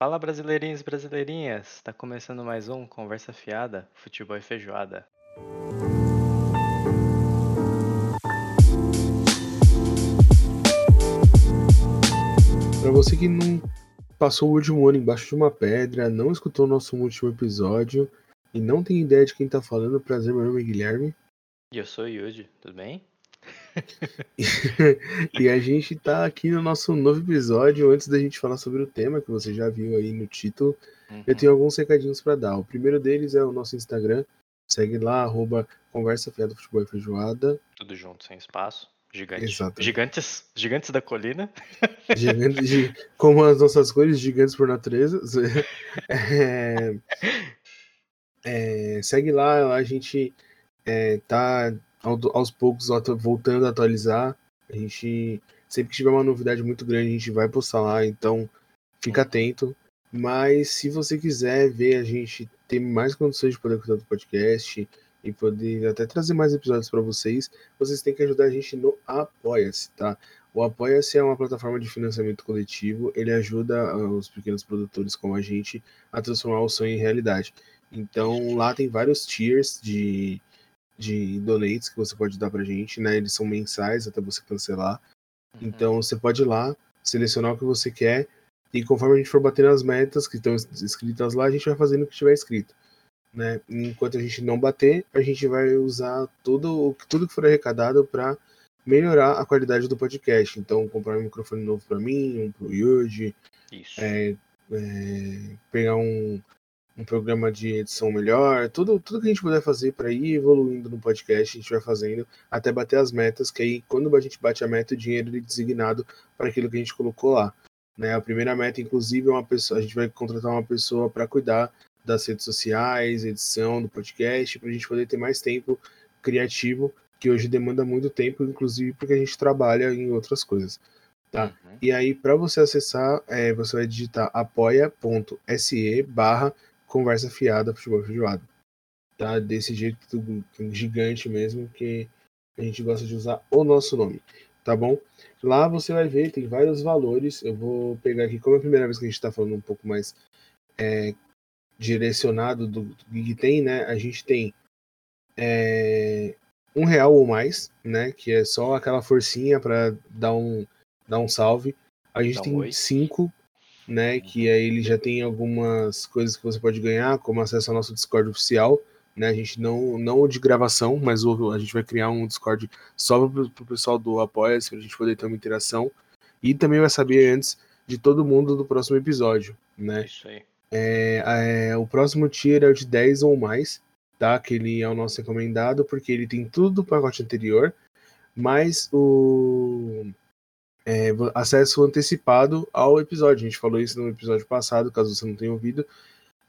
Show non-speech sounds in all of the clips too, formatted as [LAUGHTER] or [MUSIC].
Fala brasileirinhos e brasileirinhas, tá começando mais um Conversa Fiada, Futebol e Feijoada. Para você que não passou o último ano embaixo de uma pedra, não escutou o nosso último episódio e não tem ideia de quem tá falando, prazer, meu nome é Guilherme. E eu sou o Yuji, tudo bem? [LAUGHS] e a gente tá aqui no nosso novo episódio. Antes da gente falar sobre o tema, que você já viu aí no título, uhum. eu tenho alguns recadinhos para dar. O primeiro deles é o nosso Instagram. Segue lá, arroba Conversa Fiada Futebol e Feijoada. Tudo junto, sem espaço. Gigante. Gigantes, gigantes da colina. [LAUGHS] Gigantes, como as nossas cores, gigantes por natureza. [LAUGHS] É, é, segue lá, a gente é, tá aos poucos voltando a atualizar. A gente, sempre que tiver uma novidade muito grande, a gente vai postar lá, então fica atento. Mas se você quiser ver a gente ter mais condições de poder cuidar do podcast e poder até trazer mais episódios para vocês, vocês têm que ajudar a gente no Apoia-se, tá? O Apoia-se é uma plataforma de financiamento coletivo, ele ajuda ah, os pequenos produtores como a gente a transformar o sonho em realidade. Então lá tem vários tiers de, de donates que você pode dar pra gente, né? Eles são mensais até você cancelar. Uhum. Então você pode ir lá, selecionar o que você quer, e conforme a gente for batendo as metas que estão escritas lá, a gente vai fazendo o que estiver escrito. Né? Enquanto a gente não bater, a gente vai usar tudo, tudo que for arrecadado para melhorar a qualidade do podcast. Então, comprar um microfone novo para mim, um pro Yuji, é, é, pegar um, um programa de edição melhor, tudo, tudo que a gente puder fazer para ir evoluindo no podcast, a gente vai fazendo até bater as metas, que aí quando a gente bate a meta, o dinheiro é designado para aquilo que a gente colocou lá. Né? A primeira meta, inclusive, é uma pessoa, a gente vai contratar uma pessoa para cuidar das redes sociais, edição do podcast, para a gente poder ter mais tempo criativo, que hoje demanda muito tempo, inclusive porque a gente trabalha em outras coisas. Tá? Uhum. E aí, para você acessar, é, você vai digitar apoia.se barra conversa fiada, futebol feijoado. Tá? Desse jeito gigante mesmo, que a gente gosta de usar o nosso nome, tá bom? Lá você vai ver, tem vários valores. Eu vou pegar aqui, como é a primeira vez que a gente está falando um pouco mais é, direcionado do, do que tem, né? A gente tem é, um real ou mais, né? Que é só aquela forcinha para dar um, dar um salve. A gente tem cinco né? Que aí ele já tem algumas coisas que você pode ganhar, como acesso ao nosso Discord oficial, né? A gente não, não o de gravação, mas o, a gente vai criar um Discord só para o pessoal do Apoia-se, para a gente poder ter uma interação. E também vai saber antes de todo mundo do próximo episódio, né? Isso aí. É, é, o próximo tier é o de 10 ou mais, tá? Que ele é o nosso recomendado, porque ele tem tudo do pacote anterior, mas o é, acesso antecipado ao episódio. A gente falou isso no episódio passado, caso você não tenha ouvido.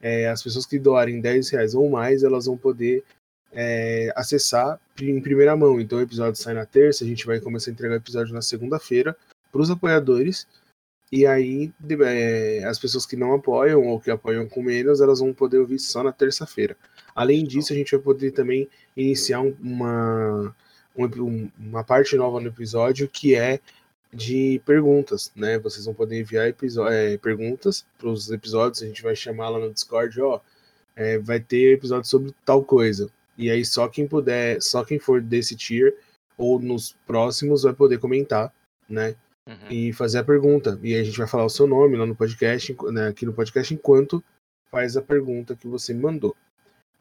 É, as pessoas que doarem 10 reais ou mais, elas vão poder é, acessar em primeira mão. Então o episódio sai na terça, a gente vai começar a entregar o episódio na segunda-feira para os apoiadores. E aí é, as pessoas que não apoiam ou que apoiam com menos, elas vão poder ouvir só na terça-feira. Além disso, a gente vai poder também iniciar uma, uma parte nova no episódio que é de perguntas, né? Vocês vão poder enviar é, perguntas para os episódios, a gente vai chamar lá no Discord, ó, é, vai ter episódio sobre tal coisa. E aí só quem puder, só quem for desse tier ou nos próximos vai poder comentar, né? Uhum. E fazer a pergunta. E aí a gente vai falar o seu nome lá no podcast, né, aqui no podcast, enquanto faz a pergunta que você mandou.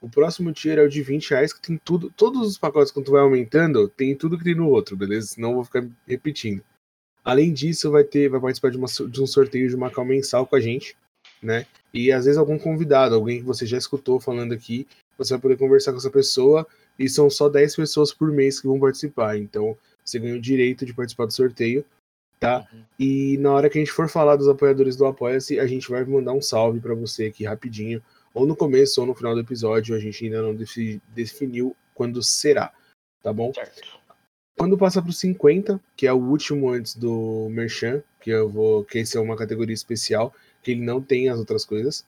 O próximo tier é o de 20 reais, que tem tudo, todos os pacotes que tu vai aumentando, tem tudo que tem no outro, beleza? Senão eu vou ficar repetindo. Além disso, vai ter, vai participar de, uma, de um sorteio de uma cal mensal com a gente, né? E às vezes algum convidado, alguém que você já escutou falando aqui, você vai poder conversar com essa pessoa e são só 10 pessoas por mês que vão participar. Então, você ganha o direito de participar do sorteio, tá? Uhum. E na hora que a gente for falar dos apoiadores do Apoia-se, a gente vai mandar um salve para você aqui rapidinho, ou no começo ou no final do episódio, a gente ainda não definiu quando será, tá bom? Certo. Quando passa para o 50, que é o último antes do Merchan, que eu vou. que esse é uma categoria especial, que ele não tem as outras coisas.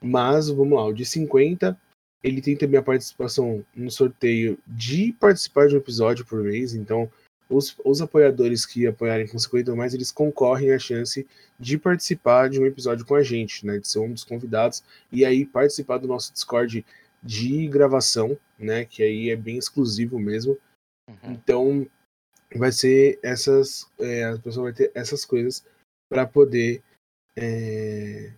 Mas, vamos lá, o de 50, ele tem também a participação no sorteio de participar de um episódio por mês. Então, os, os apoiadores que apoiarem com 50 ou mais, eles concorrem à chance de participar de um episódio com a gente, né? De ser um dos convidados e aí participar do nosso Discord de gravação, né? Que aí é bem exclusivo mesmo. Uhum. Então vai ser essas. É, a pessoa vai ter essas coisas para poder é,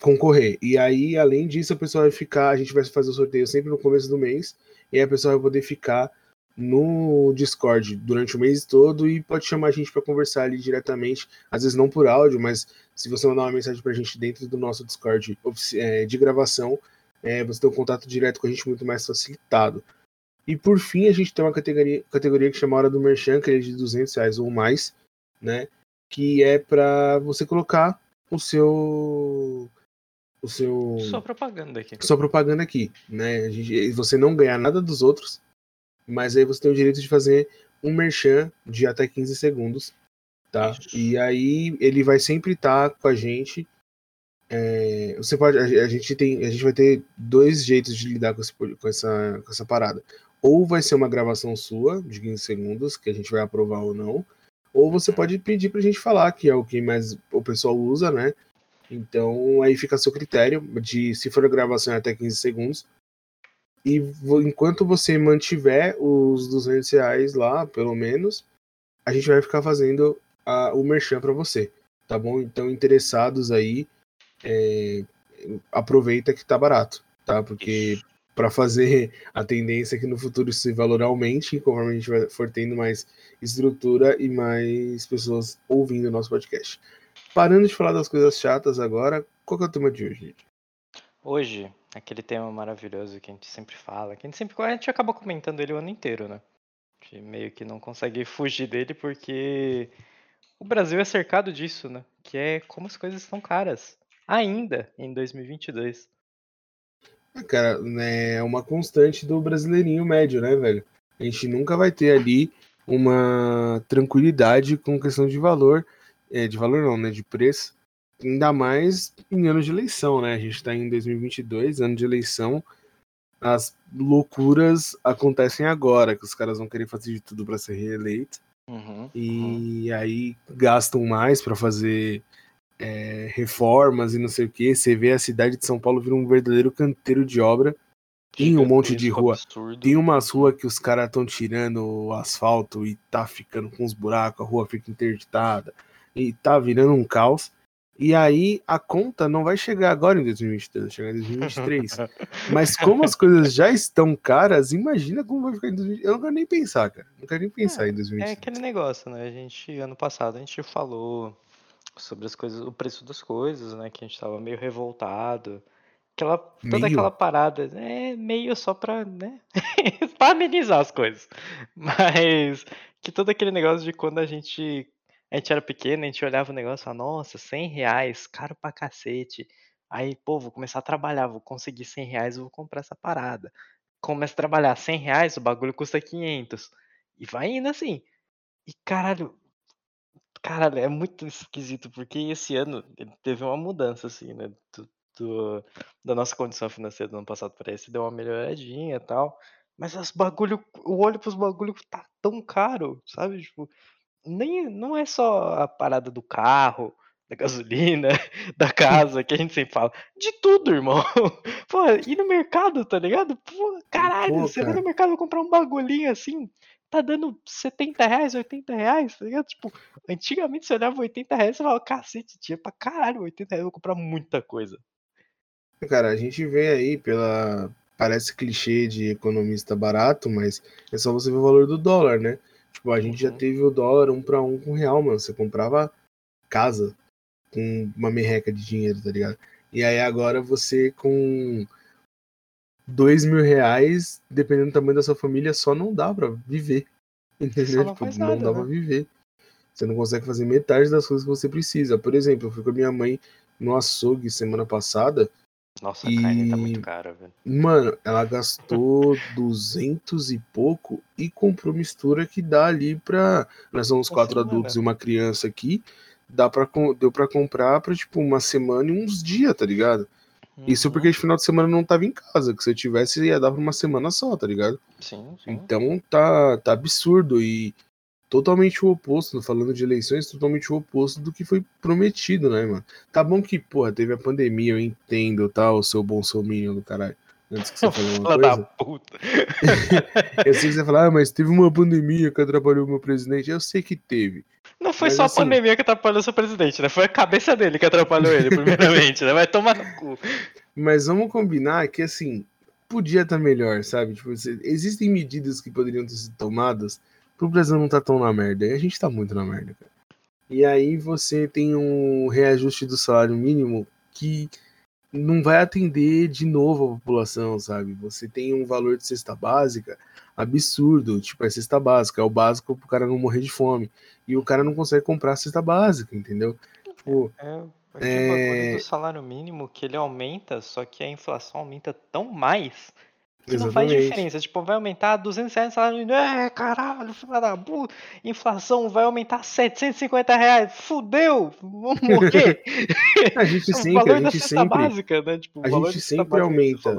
concorrer. E aí, além disso, a pessoa vai ficar. A gente vai fazer o sorteio sempre no começo do mês. E a pessoa vai poder ficar no Discord durante o mês todo e pode chamar a gente para conversar ali diretamente, às vezes não por áudio, mas se você mandar uma mensagem para a gente dentro do nosso Discord é, de gravação, é, você tem um contato direto com a gente muito mais facilitado. E por fim, a gente tem uma categoria, categoria que chama Hora do Merchan, que é de 200 reais ou mais, né? Que é para você colocar o seu o seu sua propaganda aqui. Sua propaganda aqui, né? A gente, você não ganhar nada dos outros, mas aí você tem o direito de fazer um merchan de até 15 segundos, tá? E aí ele vai sempre estar tá com a gente. É, você pode, a, gente tem, a gente vai ter dois jeitos de lidar com, esse, com, essa, com essa parada. Ou vai ser uma gravação sua de 15 segundos que a gente vai aprovar ou não, ou você pode pedir pra gente falar que é o que mais o pessoal usa, né? Então aí fica a seu critério de se for a gravação é até 15 segundos, e enquanto você mantiver os 200 reais lá, pelo menos, a gente vai ficar fazendo a, o merchan para você, tá bom? Então, interessados aí, é, aproveita que tá barato, tá? Porque para fazer a tendência que no futuro esse valor aumente, conforme a gente for tendo mais estrutura e mais pessoas ouvindo o nosso podcast. Parando de falar das coisas chatas agora, qual é o tema de hoje? Hoje Aquele tema maravilhoso que a gente sempre fala, que a gente sempre a gente acaba comentando ele o ano inteiro, né? A gente meio que não consegue [LAUGHS] fugir dele porque o Brasil é cercado disso, né? Que é como as coisas estão caras, ainda em 2022. Ah, cara, né, é uma constante do brasileirinho médio, né, velho? A gente nunca vai ter ali uma tranquilidade com questão de valor, é, de valor não, né, de preço, ainda mais em anos de eleição, né? A gente está em 2022, ano de eleição. As loucuras acontecem agora, que os caras vão querer fazer de tudo para ser reeleito. Uhum, e uhum. aí gastam mais para fazer é, reformas e não sei o que. Você vê a cidade de São Paulo vir um verdadeiro canteiro de obra. Tem um monte de rua. Absurdo. Tem umas ruas que os caras estão tirando o asfalto e tá ficando com os buracos, a rua fica interditada. E tá virando um caos. E aí a conta não vai chegar agora em 2023, vai chegar em 2023. Mas como as coisas já estão caras, imagina como vai ficar em 2023. Eu não quero nem pensar, cara. Não quero nem pensar é, em 2023. É aquele negócio, né? A gente, ano passado, a gente falou sobre as coisas, o preço das coisas, né? Que a gente tava meio revoltado. Aquela, toda meio? aquela parada, é meio só pra, né? [LAUGHS] pra amenizar as coisas. Mas que todo aquele negócio de quando a gente a gente era pequeno, a gente olhava o negócio e falava, nossa, 100 reais, caro pra cacete. Aí, pô, vou começar a trabalhar, vou conseguir 100 reais, vou comprar essa parada. Começa a trabalhar 100 reais, o bagulho custa 500. E vai indo assim. E caralho, caralho, é muito esquisito, porque esse ano teve uma mudança, assim, né? Do, do, da nossa condição financeira do ano passado para esse, deu uma melhoradinha e tal. Mas os bagulho, o olho pros bagulho tá tão caro, sabe? Tipo, nem não é só a parada do carro, da gasolina, [LAUGHS] da casa, que a gente sempre fala. De tudo, irmão. [LAUGHS] Pô, ir no mercado, tá ligado? Pô, caralho, Pô, você cara. vai no mercado comprar um bagulhinho assim, tá dando 70 reais, 80 reais, tá ligado? Tipo, antigamente você olhava 80 reais e falava, cacete, tinha pra caralho, 80 reais, eu vou comprar muita coisa. Cara, a gente vê aí pela. Parece clichê de economista barato, mas é só você ver o valor do dólar, né? Tipo, a gente já uhum. teve o dólar um para um com real, mano. Você comprava casa com uma merreca de dinheiro, tá ligado? E aí agora você com dois mil reais, dependendo do tamanho da sua família, só não dá pra viver. Entendeu? Não, tipo, nada, não dá né? pra viver. Você não consegue fazer metade das coisas que você precisa. Por exemplo, eu fui com a minha mãe no açougue semana passada nossa, a carne tá muito cara, velho. Mano, ela gastou [LAUGHS] 200 e pouco e comprou mistura que dá ali pra. Nós somos quatro adultos e uma criança aqui. Dá pra, deu pra comprar pra, tipo, uma semana e uns dias, tá ligado? Uhum. Isso porque de final de semana não tava em casa, que se eu tivesse ia dar pra uma semana só, tá ligado? Sim, sim. Então tá, tá absurdo e totalmente o oposto, falando de eleições, totalmente o oposto do que foi prometido, né, mano? Tá bom que, porra, teve a pandemia, eu entendo, tá, o seu bolsominion do caralho. Antes que você fale uma coisa. da puta. eu sei que você falar, ah, mas teve uma pandemia que atrapalhou o meu presidente. Eu sei que teve. Não foi mas, só assim, a pandemia que atrapalhou o seu presidente, né? Foi a cabeça dele que atrapalhou ele, primeiramente, né? Vai tomar no cu. Mas vamos combinar que, assim, podia estar tá melhor, sabe? Tipo, existem medidas que poderiam ter sido tomadas pro Brasil não tá tão na merda. E a gente tá muito na merda, cara. E aí você tem um reajuste do salário mínimo que não vai atender de novo a população, sabe? Você tem um valor de cesta básica absurdo, tipo, é cesta básica, é o básico pro cara não morrer de fome. E o cara não consegue comprar a cesta básica, entendeu? Tipo, é, é, é... do salário mínimo que ele aumenta, só que a inflação aumenta tão mais que não faz diferença. Tipo, vai aumentar 200 reais salário mínimo. É, caralho, filha da puta. Inflação vai aumentar 750 reais. Fudeu! Vamos [LAUGHS] morrer. a gente sempre, a gente sempre, básica, né? tipo, a gente sempre aumenta.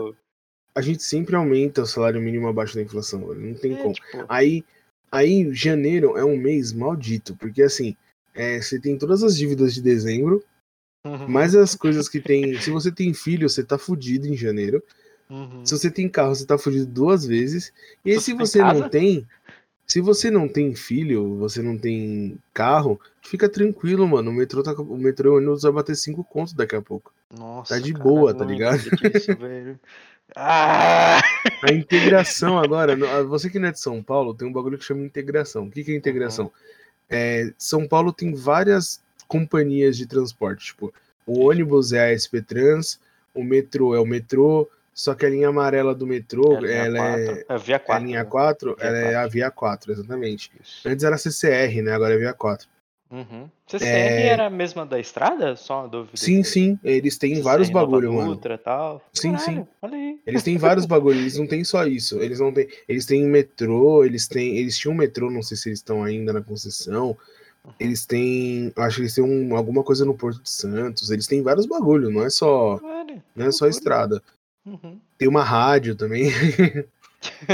A gente sempre aumenta o salário mínimo abaixo da inflação. Não tem é, como. Tipo... Aí, aí, janeiro é um mês maldito, porque assim, é, você tem todas as dívidas de dezembro, uhum. mais as coisas que tem. Se você tem filho, você tá fudido em janeiro. Uhum. Se você tem carro, você tá fudido duas vezes. E aí, se você não tem. Se você não tem filho, você não tem carro, fica tranquilo, mano. O metrô, tá, o metrô e o ônibus vai bater cinco contos daqui a pouco. Nossa, tá de cara, boa, tá ligado? Isso, [LAUGHS] velho. Ah! A integração agora, você que não é de São Paulo, tem um bagulho que chama integração. O que, que é integração? Uhum. É, São Paulo tem várias companhias de transporte. Tipo, o ônibus é a SP Trans, o metrô é o metrô, só que a linha amarela do metrô, é ela é, é, via 4, é a linha 4, né? ela 4. é a via 4, exatamente. Isso. Antes era CCR, né? Agora é via 4. Uhum. CCR é... era a mesma da estrada? Só uma dúvida. Sim, sim. Eles têm CCR vários bagulho, mano. Ultra, tal. Sim, Caralho, sim. Eles têm vários bagulhos. Eles não têm só isso. Eles não têm. Eles têm metrô. Eles têm. Eles tinham metrô. Não sei se eles estão ainda na concessão. Uhum. Eles têm. Acho que eles têm um, alguma coisa no Porto de Santos. Eles têm vários bagulho. Não é só. não é só estrada. Uhum. Tem uma rádio também. [LAUGHS]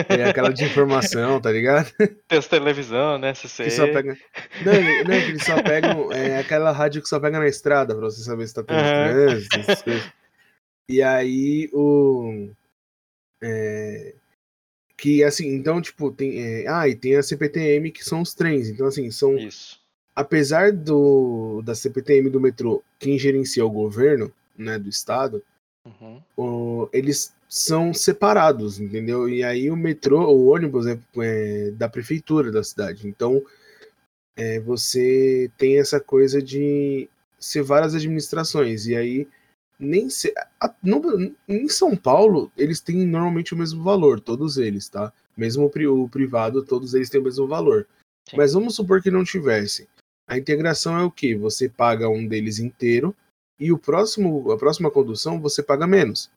É aquela de informação, tá ligado? Tem as televisão, né? CC. Que só pega... Não, não, que eles só pegam. É aquela rádio que só pega na estrada pra você saber se tá tendo uhum. trânsito, essas [LAUGHS] coisas. E aí o. É... Que assim, então, tipo, tem. É... Ah, e tem a CPTM, que são os trens. Então, assim, são. Isso. Apesar do da CPTM do metrô, quem gerencia o governo, né, do estado, Uhum. O, eles são separados, entendeu? E aí o metrô, o ônibus é, é da prefeitura da cidade. Então é, você tem essa coisa de ser várias administrações. E aí nem se, a, no, em São Paulo eles têm normalmente o mesmo valor, todos eles, tá? Mesmo o, o privado, todos eles têm o mesmo valor. Sim. Mas vamos supor que não tivesse. A integração é o que? Você paga um deles inteiro e o próximo, a próxima condução você paga menos.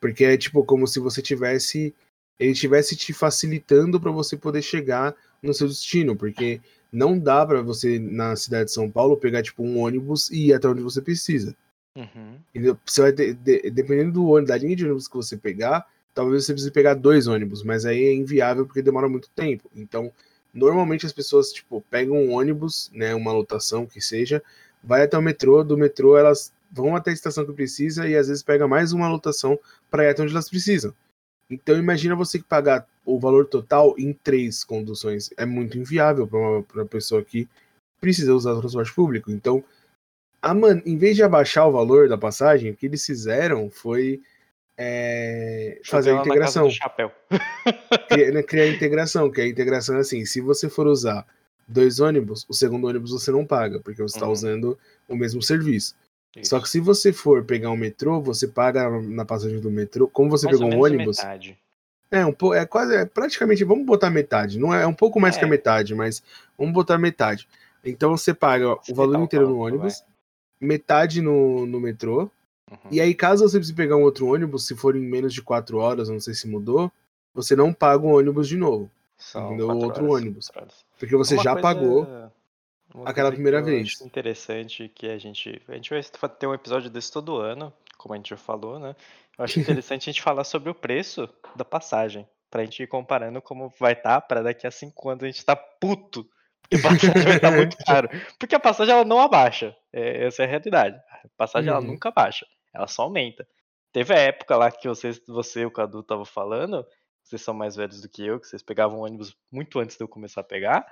Porque é tipo como se você tivesse ele tivesse te facilitando para você poder chegar no seu destino, porque não dá para você na cidade de São Paulo pegar tipo um ônibus e ir até onde você precisa. Uhum. Você vai de, de, dependendo do ônibus, da linha de ônibus que você pegar, talvez você precise pegar dois ônibus, mas aí é inviável porque demora muito tempo. Então, normalmente as pessoas tipo pegam um ônibus, né, uma lotação que seja, vai até o metrô, do metrô elas vão até a estação que precisa e às vezes pega mais uma lotação para ir até onde elas precisam. Então imagina você que pagar o valor total em três conduções. É muito inviável para uma, uma pessoa que precisa usar o transporte público. Então, a man... em vez de abaixar o valor da passagem, o que eles fizeram foi é... fazer a integração. criar, [LAUGHS] né, criar a integração, que a integração é assim, se você for usar dois ônibus, o segundo ônibus você não paga, porque você está uhum. usando o mesmo serviço. Isso. Só que se você for pegar um metrô, você paga na passagem do metrô. Como você mais pegou um ônibus. Metade. É, um pouco, é quase, é praticamente, vamos botar metade. Não é, é um pouco mais é. que a metade, mas vamos botar metade. Então você paga você o valor inteiro no ônibus, vai. metade no, no metrô. Uhum. E aí, caso você precise pegar um outro ônibus, se for em menos de quatro horas, não sei se mudou, você não paga o ônibus de novo. São entendeu? Outro horas, ônibus. Porque você Uma já coisa... pagou aquela primeira vez. interessante que a gente. A gente vai ter um episódio desse todo ano, como a gente já falou, né? Eu acho [LAUGHS] interessante a gente falar sobre o preço da passagem. Pra gente ir comparando como vai estar tá, para daqui a cinco anos a gente tá puto Porque a passagem vai estar muito [LAUGHS] caro. Porque a passagem ela não abaixa. É, essa é a realidade. A passagem uhum. ela nunca abaixa. Ela só aumenta. Teve a época lá que vocês, você e o Cadu tava falando, vocês são mais velhos do que eu, que vocês pegavam ônibus muito antes de eu começar a pegar.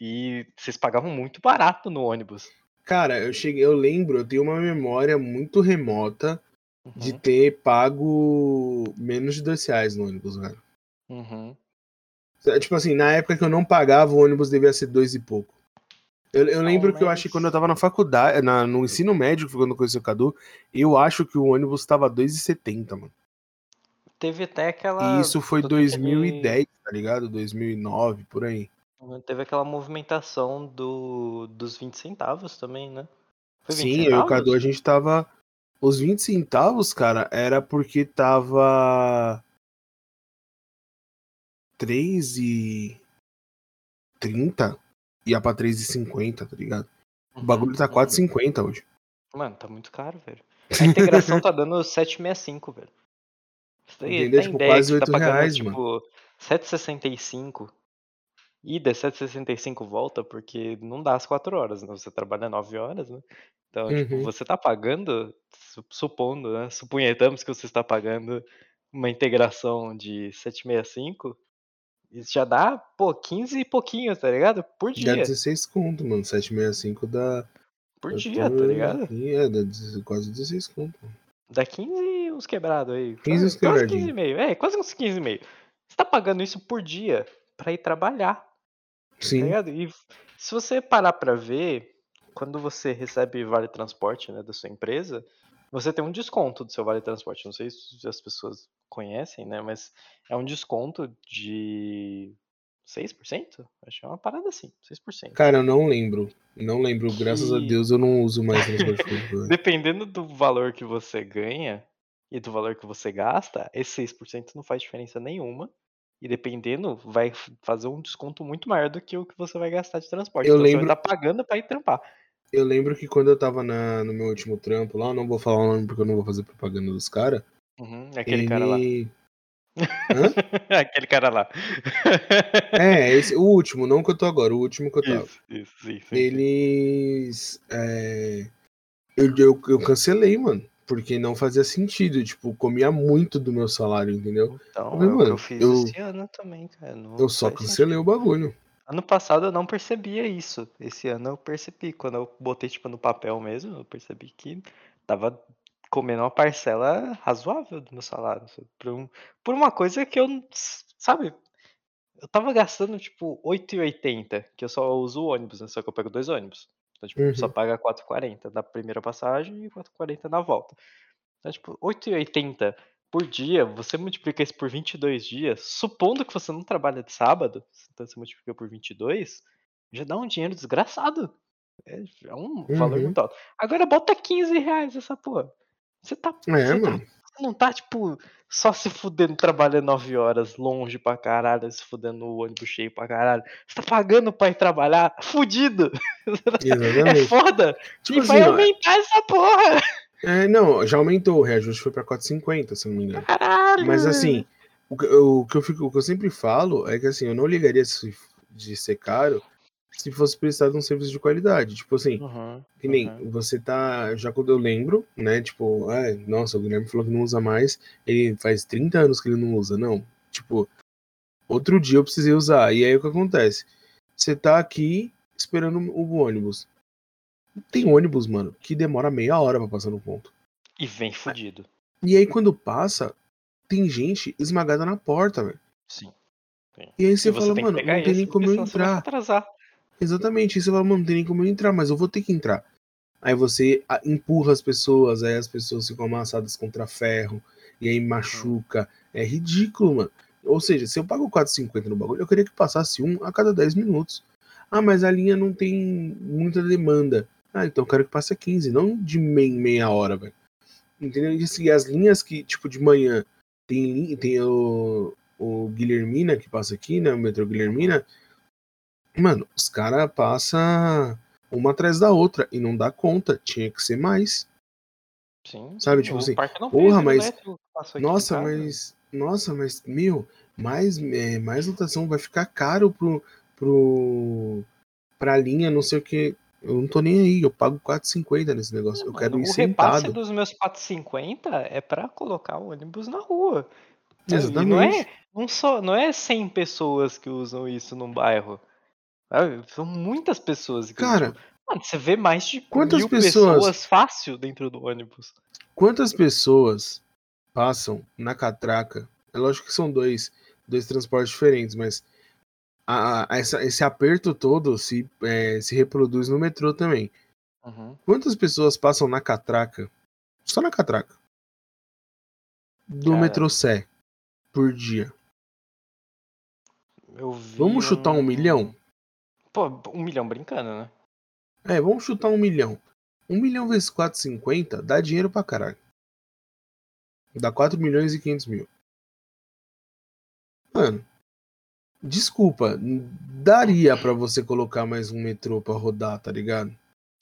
E vocês pagavam muito barato no ônibus. Cara, eu cheguei, eu lembro, eu tenho uma memória muito remota uhum. de ter pago menos de dois reais no ônibus, velho. Uhum. Tipo assim, na época que eu não pagava, o ônibus devia ser dois e pouco. Eu, eu lembro que eu acho que quando eu tava na faculdade, na, no ensino médio, quando eu conheci o Cadu, eu acho que o ônibus tava 2,70, mano. Teve até aquela. E isso foi 2010, tá ligado? 2009, por aí. Teve aquela movimentação do, dos 20 centavos também, né? Sim, eu e o Cadu, a gente tava. Os 20 centavos, cara, era porque tava. 3 e. 30 ia pra 3,50, tá ligado? O bagulho tá 4,50 hoje. Mano, tá muito caro, velho. A integração tá dando [LAUGHS] 7,65, velho. Entendeu? Tipo, quase 8 tá pagando, reais, tipo, mano. 7,65 ida, 7,65 volta, porque não dá as 4 horas, né? Você trabalha 9 horas, né? Então, tipo, uhum. tipo, você tá pagando, supondo, né? Supunhetamos que você está pagando uma integração de 765, isso já dá, pô, 15 e pouquinho, tá ligado? Por dia. Dá 16 conto, mano. 765 dá. Por dia, tô... tá ligado? É, dá quase 16 conto. Dá 15 uns quebrados aí. 15 uns quebrados. Quase 15,5. É, quase uns 15,5. Você tá pagando isso por dia pra ir trabalhar. Sim. Tá? E se você parar pra ver, quando você recebe vale transporte, né, da sua empresa, você tem um desconto do seu vale transporte. Não sei se as pessoas conhecem, né? Mas é um desconto de 6%? Acho que é uma parada assim, 6%. Cara, eu não lembro. Não lembro. Que... Graças a Deus eu não uso mais transporte público. [LAUGHS] Dependendo do valor que você ganha e do valor que você gasta, esse 6% não faz diferença nenhuma. E dependendo, vai fazer um desconto muito maior do que o que você vai gastar de transporte. Eu então lembro... você vai estar pagando para ir trampar. Eu lembro que quando eu tava na, no meu último trampo lá, não vou falar o nome porque eu não vou fazer propaganda dos caras. Uhum, aquele ele... cara lá. [LAUGHS] aquele cara lá. é, esse, o último, não que eu tô agora, o último que eu tava. Isso, isso, isso, Eles. É... Eu, eu, eu cancelei, mano. Porque não fazia sentido, tipo, comia muito do meu salário, entendeu? Então, eu, falei, mano, eu fiz eu, esse ano também, cara. Não eu só cancelei sentido. o bagulho. Ano passado eu não percebia isso. Esse ano eu percebi. Quando eu botei, tipo, no papel mesmo, eu percebi que tava comendo uma parcela razoável do meu salário. Por, um, por uma coisa que eu, sabe, eu tava gastando, tipo, 8,80, que eu só uso o ônibus, né? Só que eu pego dois ônibus. Então, tipo, uhum. só paga 4,40 na primeira passagem e 4,40 na volta. Então, tipo, 8,80 por dia, você multiplica isso por 22 dias, supondo que você não trabalha de sábado, então você multiplica por 22, já dá um dinheiro desgraçado. É, é um uhum. valor muito alto. Agora bota 15 reais essa porra. Você tá. É, tá, mano. Você não tá, tipo, só se fudendo trabalhando 9 horas, longe pra caralho, se fudendo no ônibus cheio pra caralho. Você tá pagando pra ir trabalhar? Fudido! [LAUGHS] É foda! Tipo e assim, vai aumentar ó, essa porra! É, não, já aumentou, o reajuste foi pra 4,50, se não me engano. Caralho! Mas assim, o, o, o, que eu fico, o que eu sempre falo é que assim, eu não ligaria de ser caro se fosse prestado um serviço de qualidade. Tipo assim, uhum, que nem uhum. você tá. Já quando eu lembro, né? Tipo, ah, nossa, o Guilherme falou que não usa mais. Ele faz 30 anos que ele não usa. Não. Tipo, outro dia eu precisei usar. E aí o que acontece? Você tá aqui esperando o ônibus. Tem ônibus, mano, que demora meia hora para passar no ponto. E vem fudido. E aí quando passa, tem gente esmagada na porta, velho. Sim. Sim. E aí você, você fala, mano, não tem nem como eu entrar. Exatamente, isso não tem nem como eu entrar, mas eu vou ter que entrar. Aí você empurra as pessoas, aí as pessoas ficam amassadas contra ferro, e aí machuca. É ridículo, mano. Ou seja, se eu pago 4,50 no bagulho, eu queria que passasse um a cada 10 minutos. Ah, mas a linha não tem muita demanda. Ah, então eu quero que passe a 15, não de meia, meia hora, velho. Entendeu? E assim, as linhas que, tipo, de manhã tem, tem o, o Guilhermina que passa aqui, né? O metrô Guilhermina. Mano, os caras passam uma atrás da outra e não dá conta. Tinha que ser mais. Sim. Sabe, tipo assim, porra, mas. Nossa, mas. Nossa, mas, meu, mais, é, mais lotação vai ficar caro pro, pro, pra linha, não sei o que. Eu não tô nem aí, eu pago 4,50 nesse negócio. eu quero ir o sentado. O repasse dos meus 4,50 é para colocar o ônibus na rua. Exatamente. E não é, não, só, não é 100 pessoas que usam isso num bairro. São muitas pessoas. Cara, mano, você vê mais de quantas pessoas, pessoas fácil dentro do ônibus. Quantas pessoas passam na catraca? É lógico que são dois, dois transportes diferentes, mas a, a, essa, esse aperto todo se, é, se reproduz no metrô também. Uhum. Quantas pessoas passam na catraca? Só na catraca. Do Cara. metrô Sé por dia. vamos chutar um milhão? Pô, um milhão brincando, né? É, vamos chutar um milhão. Um milhão vezes 4,50 dá dinheiro pra caralho. Dá 4 milhões e 500 mil. Mano, Desculpa, daria para você colocar mais um metrô para rodar, tá ligado?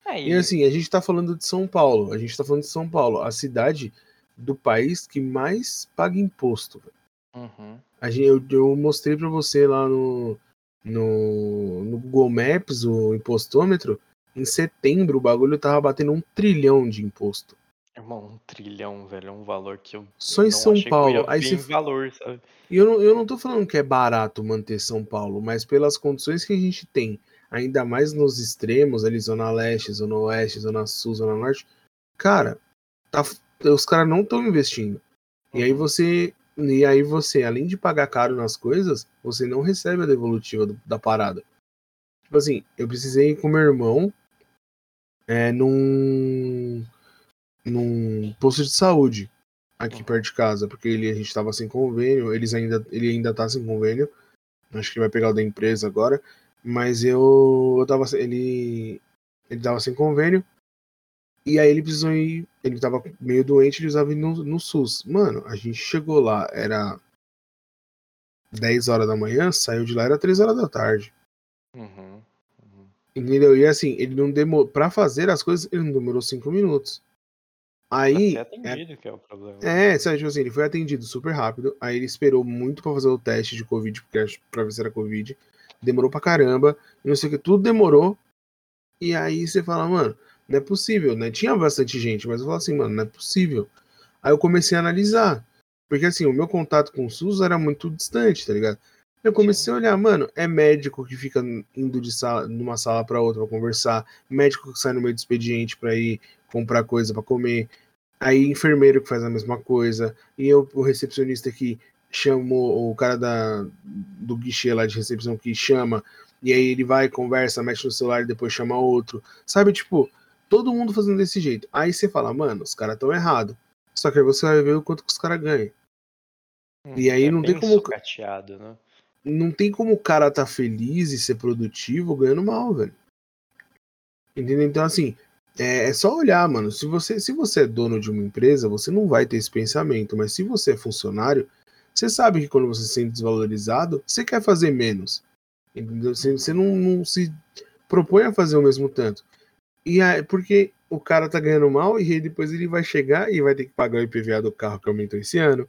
Aí. E assim, a gente tá falando de São Paulo, a gente tá falando de São Paulo, a cidade do país que mais paga imposto. Uhum. A gente, eu, eu mostrei para você lá no, no, no Google Maps o impostômetro. Em setembro o bagulho tava batendo um trilhão de imposto. Irmão, um trilhão, velho, é um valor que eu. Só em São Paulo. Aí você... valor, sabe? E eu não, eu não tô falando que é barato manter São Paulo, mas pelas condições que a gente tem, ainda mais nos extremos, ali, Zona Leste, Zona Oeste, Zona Sul, Zona Norte, cara, tá, os caras não estão investindo. E aí uhum. você. E aí você, além de pagar caro nas coisas, você não recebe a devolutiva do, da parada. Tipo assim, eu precisei ir com meu irmão é, num num posto de saúde aqui perto de casa, porque ele, a gente estava sem convênio, eles ainda, ele ainda tá sem convênio, acho que ele vai pegar o da empresa agora, mas eu, eu tava, ele, ele tava sem convênio, e aí ele precisou ir, ele tava meio doente, ele usava ir no, no SUS. Mano, a gente chegou lá, era 10 horas da manhã, saiu de lá, era 3 horas da tarde. Uhum, uhum. Entendeu? E assim, ele não demorou, pra fazer as coisas, ele não demorou 5 minutos. Aí. Atendido, é, que é o problema. É, sabe, tipo assim, ele foi atendido super rápido. Aí ele esperou muito pra fazer o teste de Covid, porque pra ver se era Covid. Demorou pra caramba. E não sei o que, tudo demorou. E aí você fala, mano, não é possível, né? Tinha bastante gente, mas eu falo assim, mano, não é possível. Aí eu comecei a analisar. Porque assim, o meu contato com o SUS era muito distante, tá ligado? Eu comecei a olhar, mano, é médico que fica indo de sala, numa sala para outra pra conversar, médico que sai no meio do expediente para ir comprar coisa para comer. Aí enfermeiro que faz a mesma coisa. E eu, o recepcionista que chamou o cara da, do guichê lá de recepção que chama, e aí ele vai, conversa, mexe no celular e depois chama outro. Sabe, tipo, todo mundo fazendo desse jeito. Aí você fala, mano, os caras estão errados. Só que aí você vai ver o quanto que os caras ganham. Hum, e aí é não tem como. Sucateado, né? Não tem como o cara tá feliz e ser produtivo ganhando mal, velho. Entendeu? Então, assim, é, é, só olhar, mano. Se você, se você é dono de uma empresa, você não vai ter esse pensamento. Mas se você é funcionário, você sabe que quando você se sente desvalorizado, você quer fazer menos. Entendeu? Você, você não, não, se propõe a fazer o mesmo tanto. E aí, porque o cara tá ganhando mal e depois ele vai chegar e vai ter que pagar o IPVA do carro que aumentou esse ano.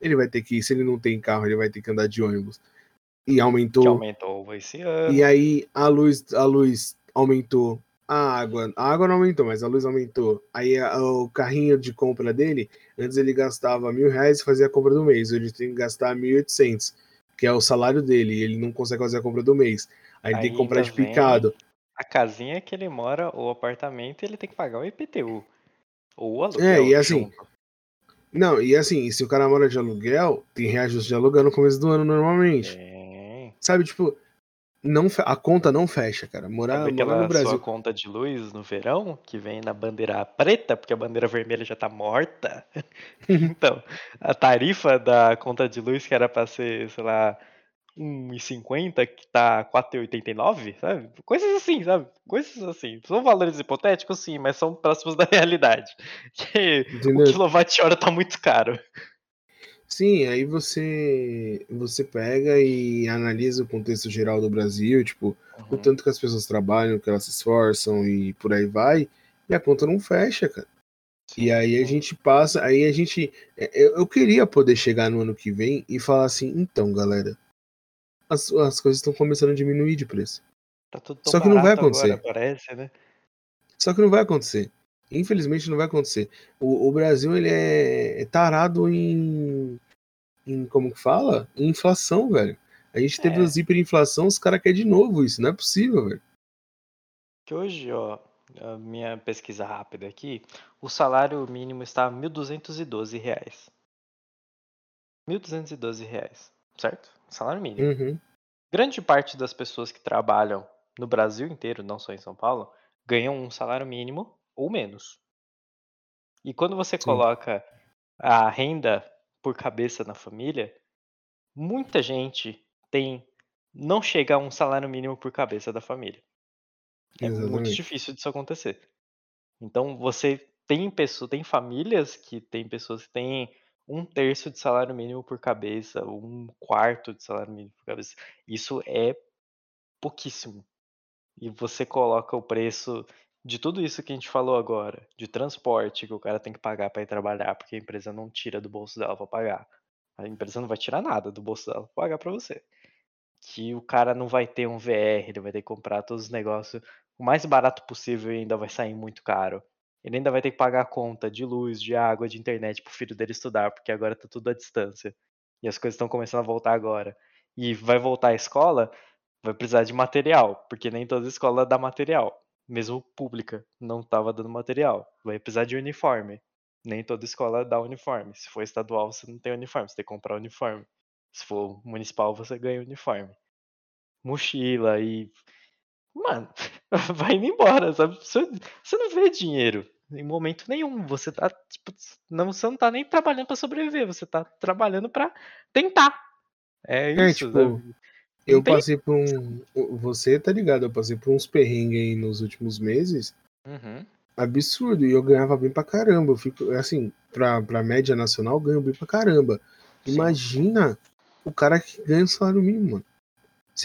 Ele vai ter que, se ele não tem carro, ele vai ter que andar de ônibus. E aumentou. Que aumentou esse ano. E aí a luz, a luz aumentou a água. A água não aumentou, mas a luz aumentou. Aí a, o carrinho de compra dele, antes ele gastava mil reais e fazia a compra do mês. Hoje ele tem que gastar mil oitocentos, que é o salário dele. E ele não consegue fazer a compra do mês. Aí ele tem que comprar de picado. A casinha que ele mora, o apartamento, ele tem que pagar o IPTU. Ou o aluguel. É, e assim. Não, e assim, se o cara mora de aluguel, tem reajuste de aluguel no começo do ano normalmente. É. Sabe, tipo, não, a conta não fecha, cara. Morar, Sabe morar no Brasil. Sua conta de luz no verão, que vem na bandeira preta, porque a bandeira vermelha já tá morta. [LAUGHS] então, a tarifa da conta de luz, que era pra ser, sei lá, 1,50, que tá 4,89, sabe? Coisas assim, sabe? Coisas assim. São valores hipotéticos, sim, mas são próximos [LAUGHS] da realidade. Que o quilowatt-hora tá muito caro. Sim, aí você você pega e analisa o contexto geral do Brasil, tipo, uhum. o tanto que as pessoas trabalham, que elas se esforçam e por aí vai, e a conta não fecha, cara. Sim. E aí a gente passa, aí a gente. É, eu, eu queria poder chegar no ano que vem e falar assim, então, galera, as, as coisas estão começando a diminuir de preço. Tá tudo tão Só que não vai acontecer. Agora, parece, né? Só que não vai acontecer. Infelizmente não vai acontecer. O, o Brasil ele é, é tarado em, em como que fala? Em inflação, velho. A gente teve é. as hiperinflação, os caras querem de novo isso, não é possível, velho. Que hoje, ó, a minha pesquisa rápida aqui, o salário mínimo está 1.212 reais. 1.212 reais, certo? Salário mínimo. Uhum. Grande parte das pessoas que trabalham no Brasil inteiro, não só em São Paulo, ganham um salário mínimo ou menos. E quando você Sim. coloca a renda por cabeça na família, muita gente tem não chega a um salário mínimo por cabeça da família. É Exatamente. muito difícil disso acontecer. Então você tem pessoas, tem famílias que tem pessoas que têm um terço de salário mínimo por cabeça, um quarto de salário mínimo por cabeça. Isso é pouquíssimo. E você coloca o preço de tudo isso que a gente falou agora, de transporte que o cara tem que pagar para ir trabalhar, porque a empresa não tira do bolso dela para pagar. A empresa não vai tirar nada do bolso dela para pagar para você. Que o cara não vai ter um VR, ele vai ter que comprar todos os negócios o mais barato possível e ainda vai sair muito caro. Ele ainda vai ter que pagar a conta de luz, de água, de internet pro filho dele estudar, porque agora tá tudo à distância. E as coisas estão começando a voltar agora. E vai voltar à escola, vai precisar de material, porque nem toda escola dá material mesmo pública, não estava dando material. Vai precisar de uniforme. Nem toda escola dá uniforme. Se for estadual, você não tem uniforme, você tem que comprar uniforme. Se for municipal, você ganha uniforme. Mochila e. Mano, [LAUGHS] vai indo embora, sabe? Você não vê dinheiro em momento nenhum. Você tá. Tipo, não, você não tá nem trabalhando para sobreviver, você tá trabalhando para tentar. É, é isso. É, tipo, eu tem... passei por um. Você tá ligado? Eu passei por uns perrengues aí nos últimos meses. Uhum. Absurdo. E eu ganhava bem pra caramba. Eu fico, assim, pra, pra média nacional, eu ganho bem pra caramba. Sim. Imagina o cara que ganha o salário mínimo, mano.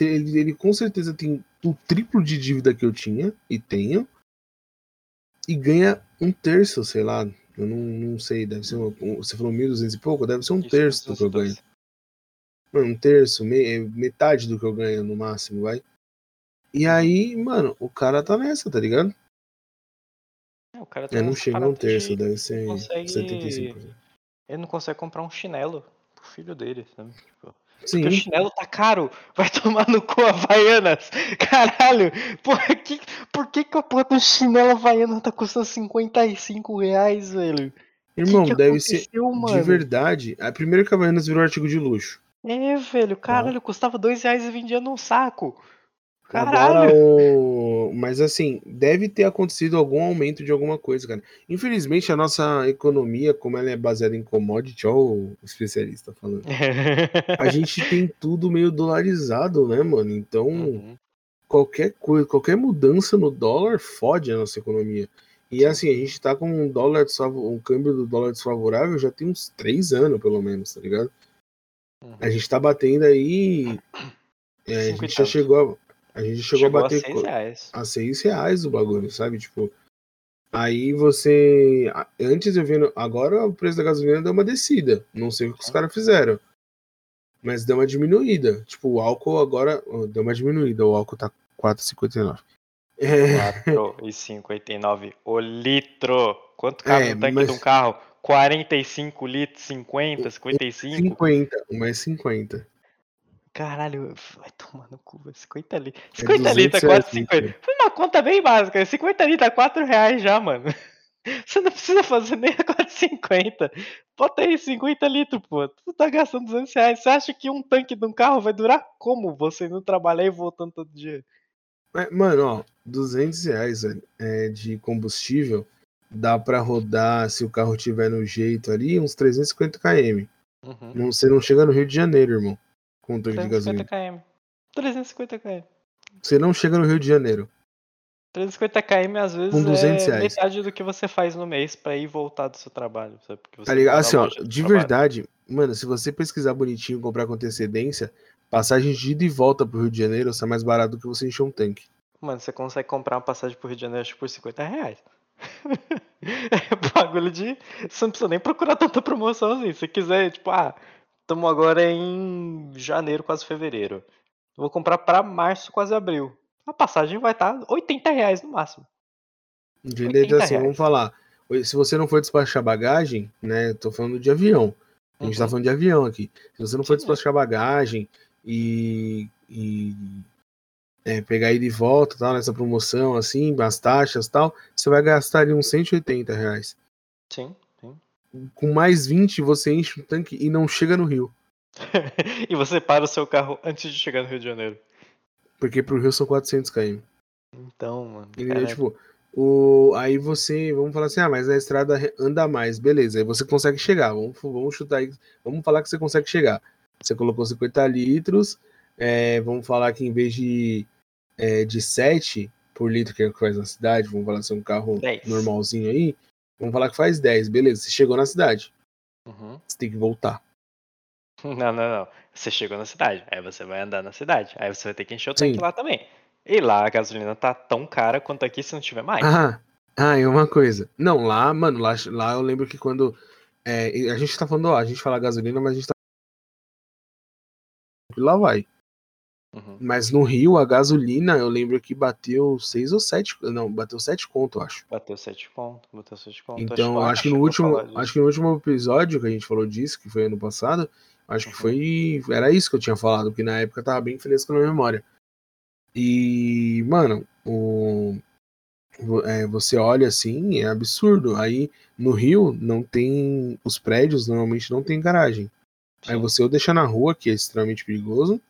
Ele, ele com certeza tem o triplo de dívida que eu tinha e tenho. E ganha um terço, sei lá. Eu não, não sei, deve ser uma, Você falou 1.200 e pouco? Deve ser um Isso, terço do que eu ganho mano, um terço, me, metade do que eu ganho no máximo, vai. E aí, mano, o cara tá nessa, tá ligado? É, o cara tá é, não chega a um terço, de... deve ser consegue... 75%. Ele não consegue comprar um chinelo pro filho dele, sabe? Tipo, Sim. Porque o chinelo tá caro. Vai tomar no cu Havaianas. Caralho. Porra, que, por que, que a porra do chinelo Havaiana tá custando 55 reais, velho? Irmão, que que deve ser. Mano? De verdade. A primeira que a Havaianas virou artigo de luxo. É, velho, caralho, custava dois reais e vendia num saco. Caralho. Agora, o... Mas assim, deve ter acontecido algum aumento de alguma coisa, cara. Infelizmente, a nossa economia, como ela é baseada em commodity, ó, o especialista falando. [LAUGHS] a gente tem tudo meio dolarizado, né, mano? Então, uhum. qualquer coisa, qualquer mudança no dólar fode a nossa economia. E assim, a gente tá com um dólar, um câmbio do dólar desfavorável já tem uns três anos, pelo menos, tá ligado? Uhum. A gente tá batendo aí. É, a gente já chegou a, a gente chegou, chegou a bater a 6 reais. a 6 reais o bagulho, sabe? Tipo, aí você. Antes eu vendo. Agora o preço da gasolina deu uma descida. Não sei o que os caras fizeram. Mas deu uma diminuída. Tipo, o álcool agora deu uma diminuída. O álcool tá 4,59. É... 4,59 o litro. Quanto cabe é, no tanque mas... de um carro? 45 litros, 50, 55. 50, uma é 50. Caralho, vai tomar no cu, 50 litros. 50 é litros é quase 50. Foi uma conta bem básica, 50 litros é 4 reais já, mano. [LAUGHS] Você não precisa fazer nem a 4,50. Bota aí 50 litros, pô. Tu tá gastando 200 reais. Você acha que um tanque de um carro vai durar como você não trabalhar e voltando todo dia? Mano, ó, 200 reais é, de combustível dá para rodar, se o carro tiver no jeito ali, uns 350 km. Uhum. Não, você não chega no Rio de Janeiro, irmão, com um tanque de gasolina. Km. 350 km. Você não chega no Rio de Janeiro. 350 km às vezes com 200 é reais. metade do que você faz no mês para ir e voltar do seu trabalho. Sabe? Tá ligado? Assim, ó, de verdade, mano, se você pesquisar bonitinho comprar com antecedência, passagem de ida e volta pro Rio de Janeiro sai mais barato do que você encher um tanque. Mano, você consegue comprar uma passagem pro Rio de Janeiro por 50 reais. [LAUGHS] é bagulho de. Você não precisa nem procurar tanta promoção assim. Se quiser, tipo, ah, estamos agora em janeiro, quase fevereiro. Vou comprar para março, quase abril. a passagem vai estar tá 80 reais no máximo. Entendeu? Então, assim, vamos falar. Se você não for despachar bagagem, né? Tô falando de avião. A gente tá uhum. tá falando de avião aqui. Se você não for despachar bagagem e, e é, pegar aí de volta, tal, nessa promoção, assim, as taxas tal, você vai gastar ali uns 180 reais. Sim. Com mais 20, você enche o tanque e não chega no Rio. [LAUGHS] e você para o seu carro antes de chegar no Rio de Janeiro. Porque pro Rio são 400 km. Então, mano. E, é, tipo, o, aí você, vamos falar assim, ah, mas a estrada anda mais, beleza. Aí você consegue chegar. Vamos, vamos chutar aí, vamos falar que você consegue chegar. Você colocou 50 litros, é, vamos falar que em vez de é, de 7 por litro que é o que faz na cidade, vamos falar é um carro 10. normalzinho aí, vamos falar que faz 10, beleza, você chegou na cidade. Uhum. Você tem que voltar. [LAUGHS] Não, não, não. Você chegou na cidade, aí você vai andar na cidade, aí você vai ter que encher o tanque Sim. lá também. E lá a gasolina tá tão cara quanto aqui se não tiver mais. Ah, ah e uma coisa. Não, lá, mano, lá, lá eu lembro que quando. É, a gente tá falando, ó, a gente fala gasolina, mas a gente tá. Lá vai. Uhum. Mas no Rio, a gasolina, eu lembro que bateu 6 ou 7. Não, bateu 7 conto, eu acho. Bateu 7 conto, bateu 7 conto. Então, acho, acho que no último. Acho que no último episódio que a gente falou disso, que foi ano passado, acho uhum. que foi. Era isso que eu tinha falado, que na época tava bem fresco na memória. E, mano, o. É, você olha assim, é absurdo. Aí no Rio não tem. Os prédios normalmente não tem garagem. Sim. Aí você ou deixa na rua, que é extremamente perigoso,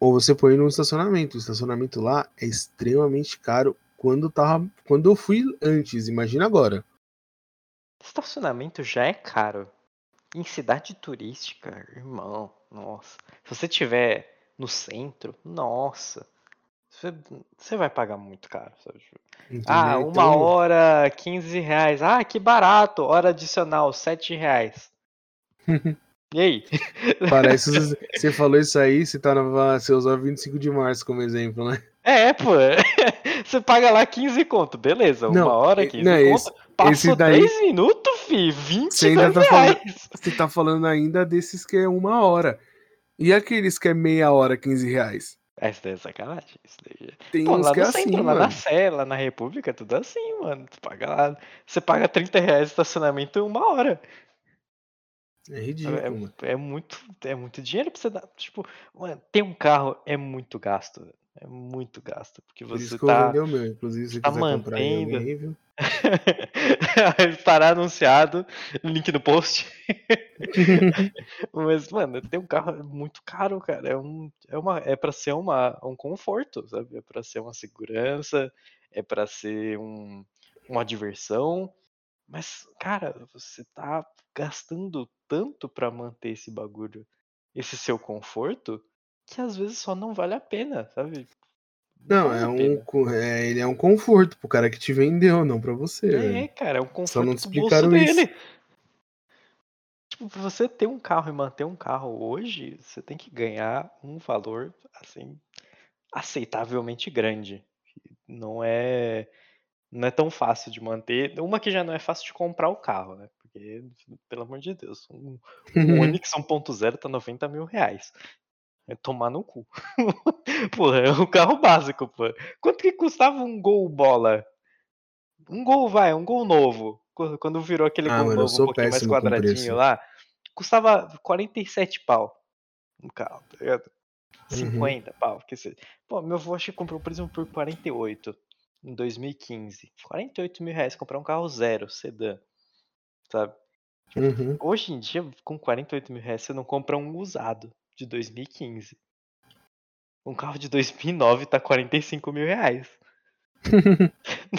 ou você põe no estacionamento. O estacionamento lá é extremamente caro quando tava. Quando eu fui antes, imagina agora. Estacionamento já é caro. Em cidade turística, irmão, nossa. Se você tiver no centro, nossa. Você, você vai pagar muito caro, sabe? Ah, uma então... hora, 15 reais. Ah, que barato. Hora adicional, 7 reais. [LAUGHS] E aí? [LAUGHS] Parece você falou isso aí, você, tá na, você usou 25 de março como exemplo, né? É, pô. [LAUGHS] Você paga lá 15 conto, beleza. Uma não, hora, 15 não, conto. Esse, Passou esse daí, 10 minutos, fi. 20 você ainda tá falando, [LAUGHS] Você tá falando ainda desses que é uma hora. E aqueles que é meia hora, 15 reais? Essa daí é sacanagem. Isso daí. É Tem Pô, uns que é assim, centro, mano. Lá na Sé, lá na República, tudo assim, mano. Tu paga lá. Você paga 30 reais de estacionamento em uma hora. É ridículo, é. É muito, é muito dinheiro pra você dar. Tipo, mano, ter um carro é muito gasto. É muito gasto. Porque você Por isso tá. Que eu meu, inclusive, se tá quiser mantendo... comprar aí alguém, viu? [LAUGHS] Estará anunciado. Link no post. [LAUGHS] Mas, mano, ter um carro é muito caro, cara. É, um, é, uma, é pra ser uma, um conforto, sabe? É pra ser uma segurança, é pra ser um, uma diversão. Mas, cara, você tá gastando tanto para manter esse bagulho, esse seu conforto, que às vezes só não vale a pena, sabe? Não, vale é um, é, ele é um conforto pro cara que te vendeu, não para você. É, cara, é um conforto só não te explicaram isso. dele. Tipo, pra você ter um carro e manter um carro hoje, você tem que ganhar um valor, assim, aceitavelmente grande. Não é não é tão fácil de manter. Uma que já não é fácil de comprar o carro, né? Porque, pelo amor de Deus, um, um Onix 1.0 tá 90 mil reais. É tomar no cu. [LAUGHS] pô, é o carro básico, pô. Quanto que custava um gol bola? Um gol, vai, um gol novo. Quando virou aquele ah, gol mano, novo, um pouquinho mais quadradinho lá, custava 47 pau um carro, tá ligado? 50 uhum. pau. Que se... Pô, meu avô acho que comprou, por exemplo, por 48 em 2015. 48 mil reais comprar um carro zero, sedã. Sabe? Uhum. Hoje em dia, com 48 mil reais, você não compra um usado de 2015. Um carro de 2009 tá 45 mil reais. [LAUGHS]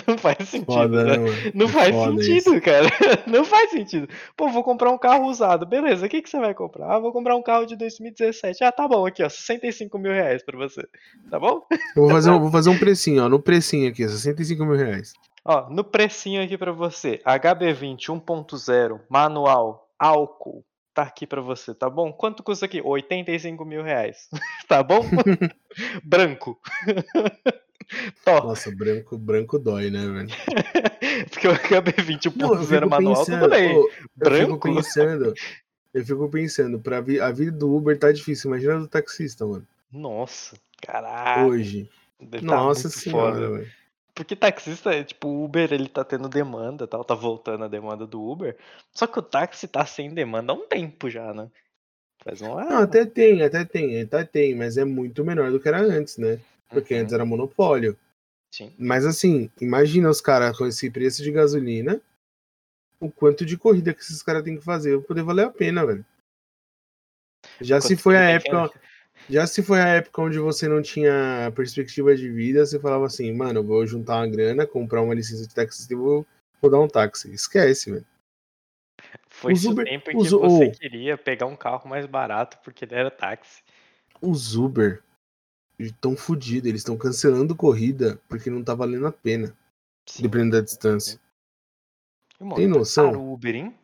Não faz sentido. Foda, né? né não faz sentido, isso. cara. [LAUGHS] Não faz sentido. Pô, vou comprar um carro usado. Beleza, o que, que você vai comprar? Ah, vou comprar um carro de 2017. Ah, tá bom, aqui, ó. 65 mil reais pra você. Tá bom? Eu vou fazer, um, [LAUGHS] vou fazer um precinho, ó. No precinho aqui, 65 mil reais. Ó, no precinho aqui pra você. HB20 1.0, manual, álcool. Tá aqui pra você, tá bom? Quanto custa aqui? 85 mil reais. [LAUGHS] tá bom? [LAUGHS] Branco. [LAUGHS] Nossa, branco, branco dói, né, velho? Porque o HB20 1.0 manual, pensando, tudo bem. Pô, branco? Eu fico pensando, eu fico pensando, pra vi, a vida do Uber tá difícil, imagina do taxista, mano. Nossa, caralho. Hoje. Deve tá Nossa muito senhora, velho. Porque taxista, tipo, o Uber, ele tá tendo demanda, tal, tá voltando a demanda do Uber. Só que o táxi tá sem demanda há um tempo já, né? Faz um Não, até tem, até tem, até tem, mas é muito menor do que era antes, né? Porque Uhum, antes era monopólio. Sim. Mas assim, imagina os caras com esse preço de gasolina, o quanto de corrida que esses caras têm que fazer pra poder valer a pena, velho. Já se foi a época, já se foi a época onde você não tinha perspectiva de vida, você falava assim, mano, vou juntar uma grana, comprar uma licença de taxista e vou, vou dar um táxi. Esquece, velho. Foi o Uber- tempo em que você ou- queria pegar um carro mais barato porque ele era táxi. Os Uber estão fodidos, eles estão cancelando corrida porque não tá valendo a pena, Sim. dependendo da distância. Irmão, Tem tá noção? Caro o Uber, hein?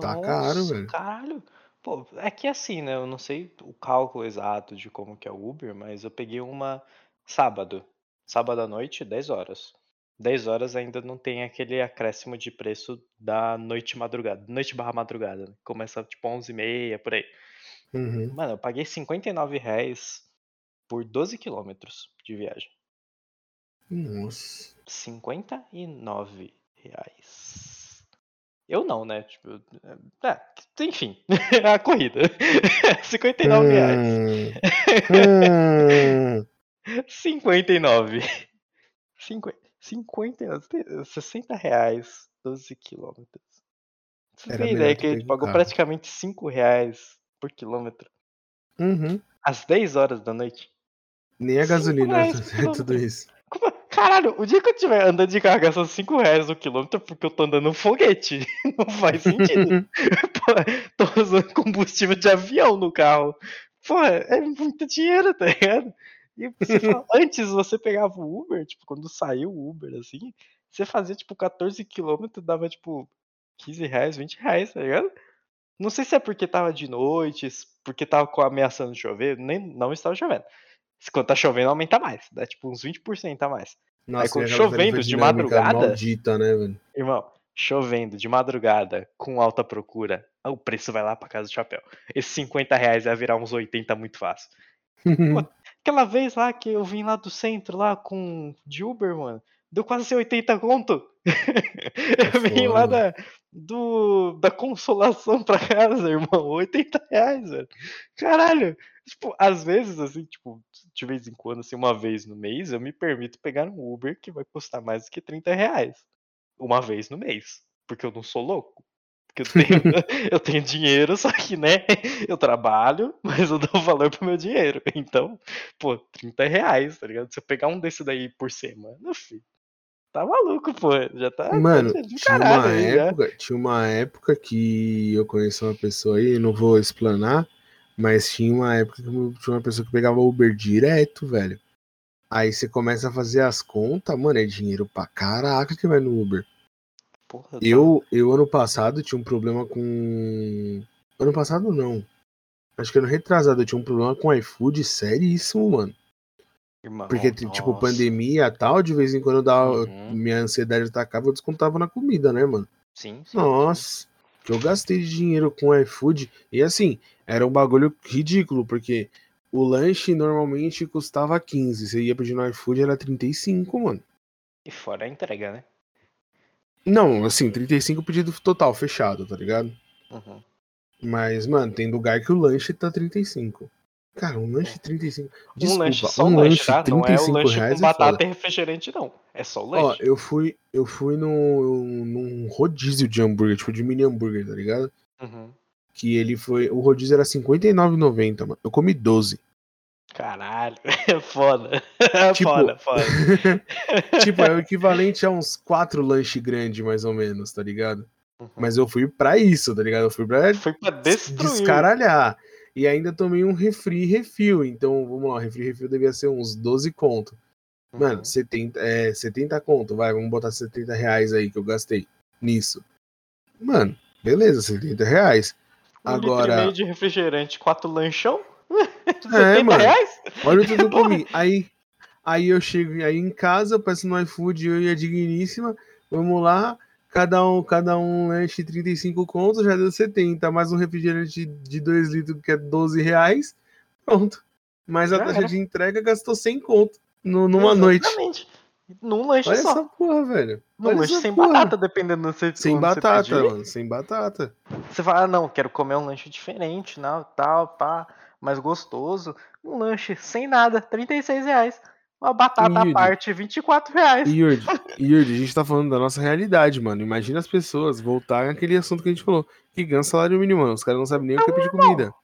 Tá Nossa, caro, velho. Caralho. Pô, é que assim, né? Eu não sei o cálculo exato de como que é o Uber, mas eu peguei uma sábado. Sábado à noite, 10 horas. 10 horas ainda não tem aquele acréscimo de preço da noite madrugada. Noite barra madrugada. né? Começa tipo 11 e meia, por aí. Uhum. Mano, eu paguei 59 reais por 12 quilômetros de viagem. Nossa. 59 reais. Eu não, né? Tipo, é, enfim, [LAUGHS] a corrida. [LAUGHS] 59 reais. Hum. Hum. 59. 50, 59. 60 reais, 12 quilômetros. Você tem ideia que ele pego o pagou praticamente 5 reais por quilômetro Uhum. às 10 horas da noite? Nem a gasolina reais por é [LAUGHS] tudo isso. Caralho, o dia que eu estiver andando de carro gastando 5 reais no quilômetro é porque eu tô andando um foguete. [LAUGHS] Não faz sentido. [LAUGHS] Pô, tô usando combustível de avião no carro. Pô, é muito dinheiro, tá ligado? E você [LAUGHS] fala, antes você pegava o Uber, tipo, quando saiu o Uber, assim, você fazia, tipo, 14 quilômetros, dava, tipo, 15 reais, 20 reais, tá ligado? Não sei se é porque tava de noite, porque tava ameaçando chover, nem, não estava chovendo. Se Quando tá chovendo, aumenta mais, dá, tipo, uns 20% a mais. Nossa, quando e aquela chovendo de termodinâmica madrugada- Maldita, né, velho? Irmão, chovendo de madrugada com alta procura, o preço vai lá pra casa do chapéu. Esses 50 reais vai virar uns 80 muito fácil. [LAUGHS] Aquela vez lá que eu vim lá do centro, lá com de Uber, mano, deu quase 80 conto. [LAUGHS] eu vim lá da, do, da consolação pra casa, irmão, 80 reais, velho. Caralho. Tipo, às vezes, assim, tipo, de vez em quando, assim, uma vez no mês, eu me permito pegar um Uber que vai custar mais do que 30 reais. Uma vez no mês. Porque eu não sou louco. Porque eu tenho, [LAUGHS] [LAUGHS] eu tenho dinheiro, só que, né, eu trabalho, mas eu dou valor pro meu dinheiro. Então, pô, 30 reais, tá ligado? Se eu pegar um desse daí por semana, filho, tá maluco, pô. Já tá. Mano, tá tinha uma, aí, já. época, tinha uma época que eu conheci uma pessoa aí, não vou explanar, mas tinha uma época que eu- tinha uma pessoa que pegava Uber direto, velho. Aí você começa a fazer as contas, mano, é dinheiro pra caraca que vai no Uber. Porra, tá- Eu, eu ano passado tinha um problema com. Ano passado não. Acho que ano retrasado eu tinha um problema com iFood seríssimo, mano. Irmão, Porque, tipo, nossa. pandemia e tal, de vez em quando dava, Uhum. minha ansiedade atacava, eu descontava na comida, né, mano? Sim, sim. Nossa, que eu gastei de dinheiro com iFood. E assim, era um bagulho ridículo, porque o lanche normalmente custava 15. Você ia pedir no iFood, era 35, mano. E fora a entrega, né? Não, assim, 35 pedido total, fechado, tá ligado? Uhum. Mas, mano, tem lugar que o lanche tá 35. Cara, um lanche 35. Desculpa, um lanche só um lanche, tá? Não é o 35 lanche reais com é batata e refrigerante, não. É só o Ó, lanche. eu fui, eu fui no, num rodízio de hambúrguer, tipo de mini hambúrguer, tá ligado? Uhum. Que ele foi. O rodízio era R$59,90, mano. Eu comi 12. Caralho, [LAUGHS] foda. Tipo- foda, foda. [LAUGHS] tipo, é o equivalente a uns quatro lanches grandes, mais ou menos, tá ligado? Uhum. Mas eu fui pra isso, tá ligado? Eu fui pra Foi pra destruir. descaralhar. E ainda tomei um refri refil. Então, vamos lá, refri refil devia ser uns 12 conto. Mano, Uhum. 70, é, 70 conto, vai, vamos botar 70 reais aí que eu gastei nisso. Mano, beleza, 70 reais. Um litro e Agora, meio de refrigerante, quatro lanchão? [LAUGHS] É, 70 mano. reais? olha o que eu comi. Aí, aí eu chego aí em casa, eu peço no iFood, eu e a digníssima, vamos lá, cada um, cada um lanche 35 contos, já deu 70, mais um refrigerante de 2 litros que é 12 reais, pronto. Mas a Já taxa de entrega gastou 100 conto. No, numa noite. Exatamente. Num lanche Olha só. essa porra, velho. Num Olha lanche sem porra. batata, dependendo do você Sem você batata, pedir. mano. Sem batata. Você fala, ah, não, quero comer um lanche diferente, não, tal, pá, mais gostoso. Um lanche sem nada, 36 reais. Uma batata à parte, 24 reais. Yuri, [LAUGHS] Yuri, a gente tá falando da nossa realidade, mano. Imagina as pessoas voltarem àquele assunto que a gente falou. Que ganha salário mínimo, mano. Os caras não sabem nem o que é pedir comida.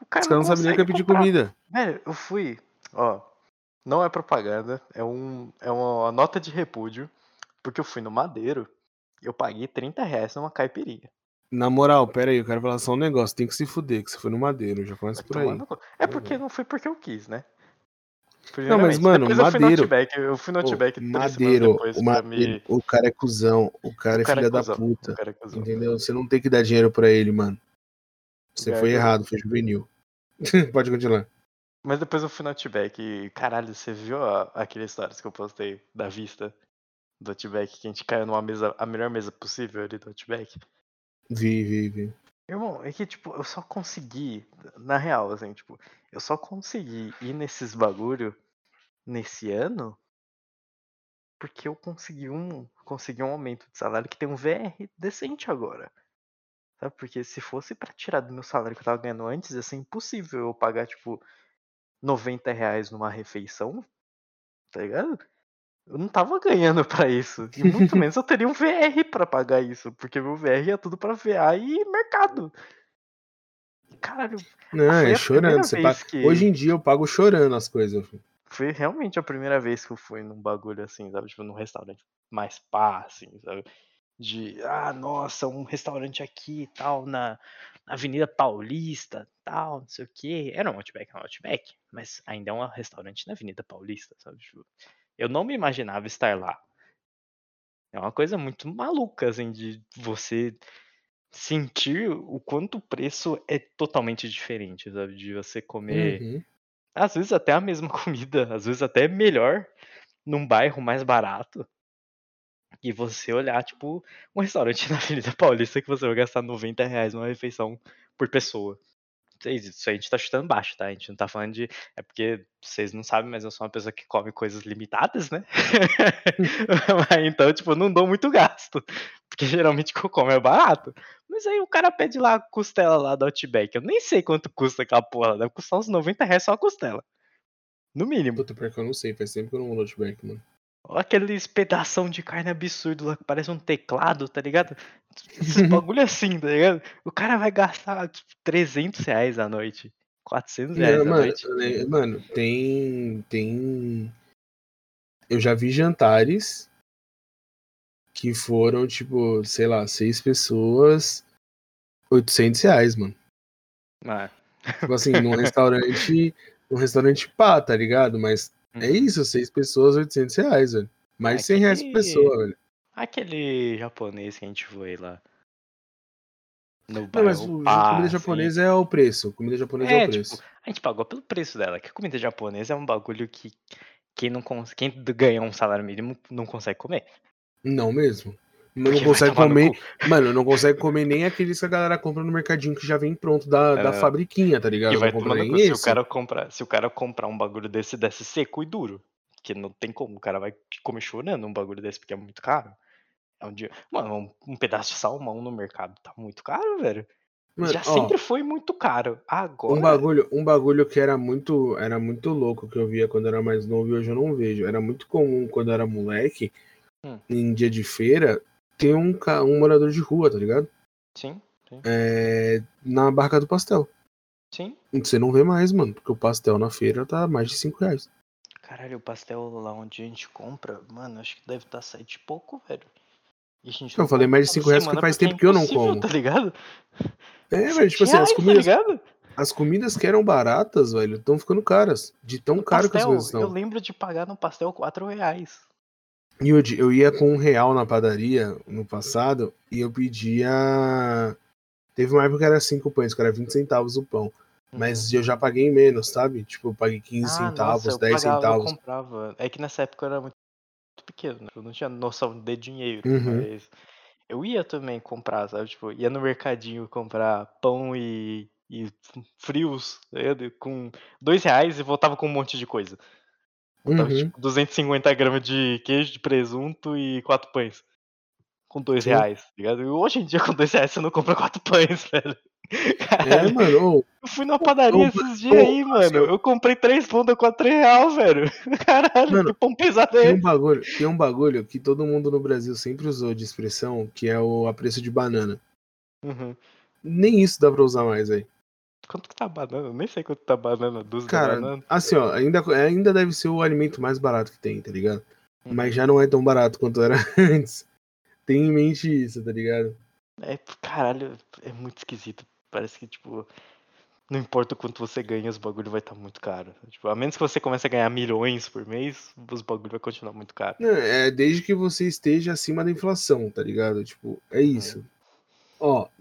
Os caras não sabem nem o que é pedir comida. Velho, eu fui, ó, não é propaganda, é, um, é uma nota de repúdio, porque eu fui no Madeiro e eu paguei 30 reais numa caipirinha. Na moral, pera aí, eu quero falar só um negócio. Tem que se fuder, que você foi no Madeiro, já começa por aí. É porque não foi porque eu quis, né? Não, mas, mano, Depois eu fui no Madeiro- Outback, eu fui no Outback Madeiro, depois o, Madeiro me... o cara é cuzão, o cara é O cara filha é da cuzão, puta. é cuzão. Entendeu? Você não tem que dar dinheiro pra ele, mano. Você foi é errado, foi juvenil. [LAUGHS] Pode continuar. Mas depois eu fui no Outback e, caralho, você viu a, aquele stories que eu postei da vista do Outback, que a gente caiu numa mesa, a melhor mesa possível ali do Outback? Vi, vi, vi. Irmão, é que, tipo, eu só consegui, na real, assim, tipo, eu só consegui ir nesses bagulho nesse ano porque eu consegui um, consegui um aumento de salário que tem um VR decente agora. Sabe? Porque se fosse pra tirar do meu salário que eu tava ganhando antes, ia ser impossível eu pagar, tipo, 90 reais numa refeição, tá ligado? Eu não tava ganhando pra isso. E muito [LAUGHS] menos eu teria um VR pra pagar isso. Porque meu VR é tudo pra VA e mercado. Caralho, Não, é chorando. Paga- que- Hoje em dia eu pago chorando as coisas. foi realmente a primeira vez que eu fui num bagulho assim, sabe? Tipo, num restaurante mais pá, assim, sabe? De, ah, nossa, um restaurante aqui e tal, na, na Avenida Paulista, tal, não sei o quê. Era um Outback, um Outback, mas ainda é um restaurante na Avenida Paulista, sabe? Tipo, eu não me imaginava estar lá. É uma coisa muito maluca, assim, de você sentir o quanto o preço é totalmente diferente, sabe? De você comer. Uhum. Às vezes até a mesma [LAUGHS] comida, às vezes até melhor, num bairro mais barato. E você olhar, tipo, um restaurante [LAUGHS] na Avenida Paulista que você vai gastar 90 reais numa refeição por pessoa. Isso aí a gente tá chutando baixo, tá? A gente não tá falando de. É porque vocês não sabem, mas eu sou uma pessoa que come coisas limitadas, né? [LAUGHS] Então, tipo, não dou muito gasto. Porque geralmente o que eu como é barato. Mas aí o cara pede lá a costela lá do Outback. Eu nem sei quanto custa aquela porra. Deve custar uns 90 reais só a costela. No mínimo. Puta, pior que eu não sei. Faz tempo que eu não vou no Outback, mano. Olha aqueles pedação de carne absurdo lá que parece um teclado, tá ligado? Esses [LAUGHS] bagulho assim, tá ligado? O cara vai gastar tipo, 300 reais à noite. 400 reais Não, à mano, noite. né, mano, tem. Tem. Eu já vi jantares que foram, tipo, sei lá, seis pessoas, 800 reais, mano. Ah, Tipo assim, num [LAUGHS] restaurante. Num restaurante pá, tá ligado? Mas é uhum. isso, seis pessoas, 800 reais, velho. Mais de 100 reais por Aquele- pessoa, velho. Aquele japonês que a gente foi lá. No Não, mas o, Pá, comida assim. japonesa é o preço. Comida japonesa é, É, o tipo, preço. a gente pagou pelo preço dela. Que comida japonesa é um bagulho que quem não cons... quem ganha um salário mínimo não consegue comer. Não mesmo. Não Porque consegue comer. Mano, não consegue comer nem aqueles que a galera compra no mercadinho que já vem pronto da, da É. fabriquinha, tá ligado? E vai no nem cu. Se o, cara comprar, se o cara comprar um bagulho desse, desse seco e duro. Que não tem como. O cara vai comer chorando um bagulho desse porque é muito caro. É um dia. Mano, um, um pedaço de salmão no mercado tá muito caro, velho. Mano, Já ó, sempre foi muito caro. Agora. um bagulho, um bagulho que era muito, era muito louco que eu via quando era mais novo e hoje eu não vejo. Era muito comum quando eu era moleque, Hum. em dia de feira, ter um, um morador de rua, tá ligado? Sim, sim, É, na barca do pastel. sim. Você não vê mais, mano, porque o pastel na feira tá mais de 5 reais. Caralho, o pastel lá onde a gente compra, mano, acho que deve estar sete e pouco, velho. E a gente Eu falei mais de toda cinco reais porque faz é tempo que eu não como. Tá ligado? É, velho, tipo assim, as reais, comidas, Tá as comidas que eram baratas, velho, estão ficando caras. De tão No caro que as pastel, coisas eu estão. lembro de pagar no pastel quatro reais. Yudi, eu ia com um real na padaria no passado e eu pedia. Teve uma época que era 5 pães, que era 20 centavos o pão. Mas eu já paguei menos, sabe? Tipo, eu paguei 15 Uhum. Ah, centavos, nossa, eu 10 pagava, centavos. Eu comprava. É que nessa época eu era muito pequeno, né? Eu não tinha noção de dinheiro, Uhum. mas eu ia também comprar, sabe? Tipo, ia no mercadinho comprar pão e, e frios, ligado? com dois reais e voltava com um monte de coisa. Botava, uhum. tipo, 250 gramas de queijo, de presunto e quatro pães. Com dois Sim. reais, tá ligado? Hoje em dia, com dois reais, você não compra quatro pães, [LAUGHS] velho. Caralho. É, mano. Eu fui na padaria esses dias aí, mano. Eu comprei três pão, deu quatro reais, velho. [LAUGHS] Caralho, mano, que pão pesado é tem um bagulho, Tem um bagulho que todo mundo no Brasil sempre usou de expressão, que é o a preço de banana. Uhum. Nem isso dá pra usar mais aí. Quanto que tá a banana? Eu nem sei quanto tá a banana, dúzia Cara, banana. assim, ó, ainda, ainda deve ser o alimento mais barato que tem, tá ligado? Uhum. Mas já não é tão barato quanto era [LAUGHS] antes. Tem em mente isso, tá ligado? É, caralho, é muito esquisito. Parece que, tipo, não importa o quanto você ganha, os bagulho vai estar tá muito caro. Tipo, a menos que você comece a ganhar milhões por mês, os bagulho vai continuar muito caro. É, desde que você esteja acima da inflação, tá ligado? Tipo, é isso. Uhum.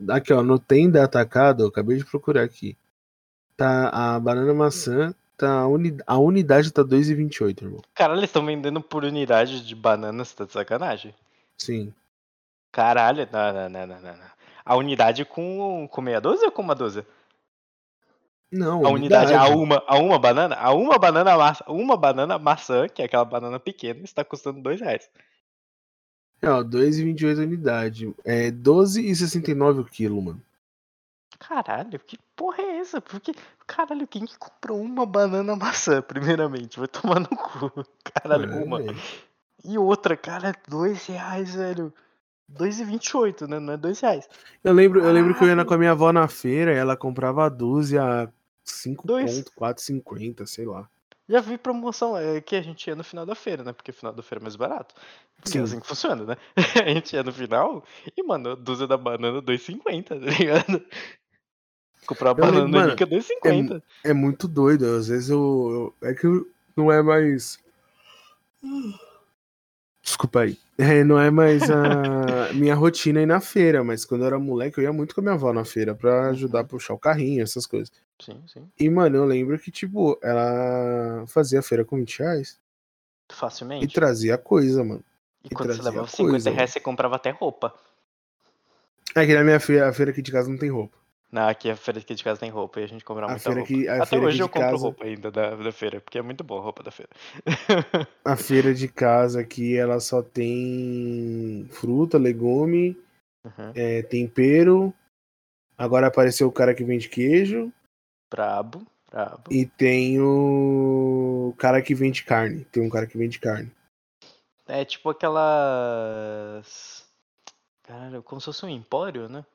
Aqui ó, no Tenda Atacado, eu acabei de procurar aqui. Tá a banana maçã, tá a, uni, a unidade tá 2,28, irmão. Caralho, eles estão vendendo por unidade de bananas, tá de sacanagem? Sim. Caralho, não, não, não, não, não. A unidade com, com meia dúzia ou com uma dúzia? Não, a unidade, a uma, a uma banana, a uma banana maçã, uma banana maçã, que é aquela banana pequena, está custando dois reais. É, ó, 2,28 unidade. É 12,69 o quilo, mano. Caralho, que porra é essa? Porque, caralho, quem que comprou uma banana maçã, primeiramente? Vai tomar no cu. [LAUGHS] Caralho, é, uma. E outra, cara, dois reais, velho. 2,28, né? Não é dois reais. Eu lembro, eu lembro que eu ia com a minha avó na feira e ela comprava a dúzia a 5 pontos, 4,50, sei lá. Já vi promoção é, que a gente ia no final da feira, né? Porque final da feira é mais barato. Porque é assim que funciona, né? [LAUGHS] a gente ia no final e, mano, a dúzia da banana 2,50, tá ligado? Comprar a banana mano, rica 2,50. É, é muito doido. Às vezes eu, eu. É que não é mais. Desculpa aí. É, não é mais a [LAUGHS] minha rotina ir na feira, mas quando eu era moleque eu ia muito com a minha avó na feira pra ajudar a puxar o carrinho, essas coisas. Sim, sim. E, mano, eu lembro que, tipo, ela fazia a feira com 20 reais. Facilmente. E trazia coisa, mano. E, e quando você levava 50 coisa, reais, mano. você comprava até roupa. É que na minha feira, a feira aqui de casa não tem roupa. Não, aqui a feira aqui de casa tem roupa e a gente compra muita feira roupa. Até feira hoje eu compro casa... roupa ainda da, da feira, porque é muito boa a roupa da feira. [LAUGHS] a feira de casa aqui, ela só tem fruta, legume, uhum. é, tempero. Agora apareceu o cara que vende queijo. Brabo, brabo. E tem o cara que vende carne. Tem um cara que vende carne. É tipo aquelas... Caralho, como se fosse um empório, né?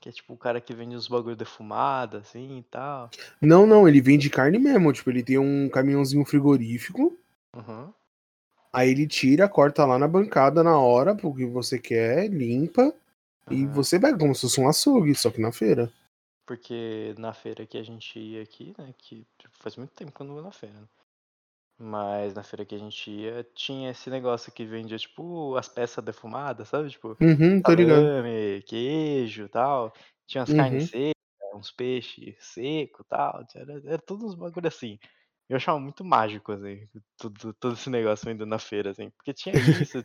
Que é tipo o cara que vende os bagulho defumado, assim e tal. Não, não, ele vende carne mesmo. Tipo, ele tem um caminhãozinho frigorífico. Uhum. Aí ele tira, corta lá na bancada na hora, porque você quer, limpa. Uhum. E você pega como se fosse um açougue, só que na feira. Porque na feira que a gente ia aqui, né? Que tipo, faz muito tempo que eu não vou na feira. Né? Mas na feira que a gente ia, tinha esse negócio que vendia, tipo, as peças defumadas, sabe? Tipo, uhum, tô ligado. queijo e tal. Tinha umas uhum. carnes secas, uns peixes secos e tal. Era, era tudo uns bagulho assim. Eu achava muito mágico, assim, tudo, todo esse negócio ainda na feira, assim. Porque tinha isso, [LAUGHS]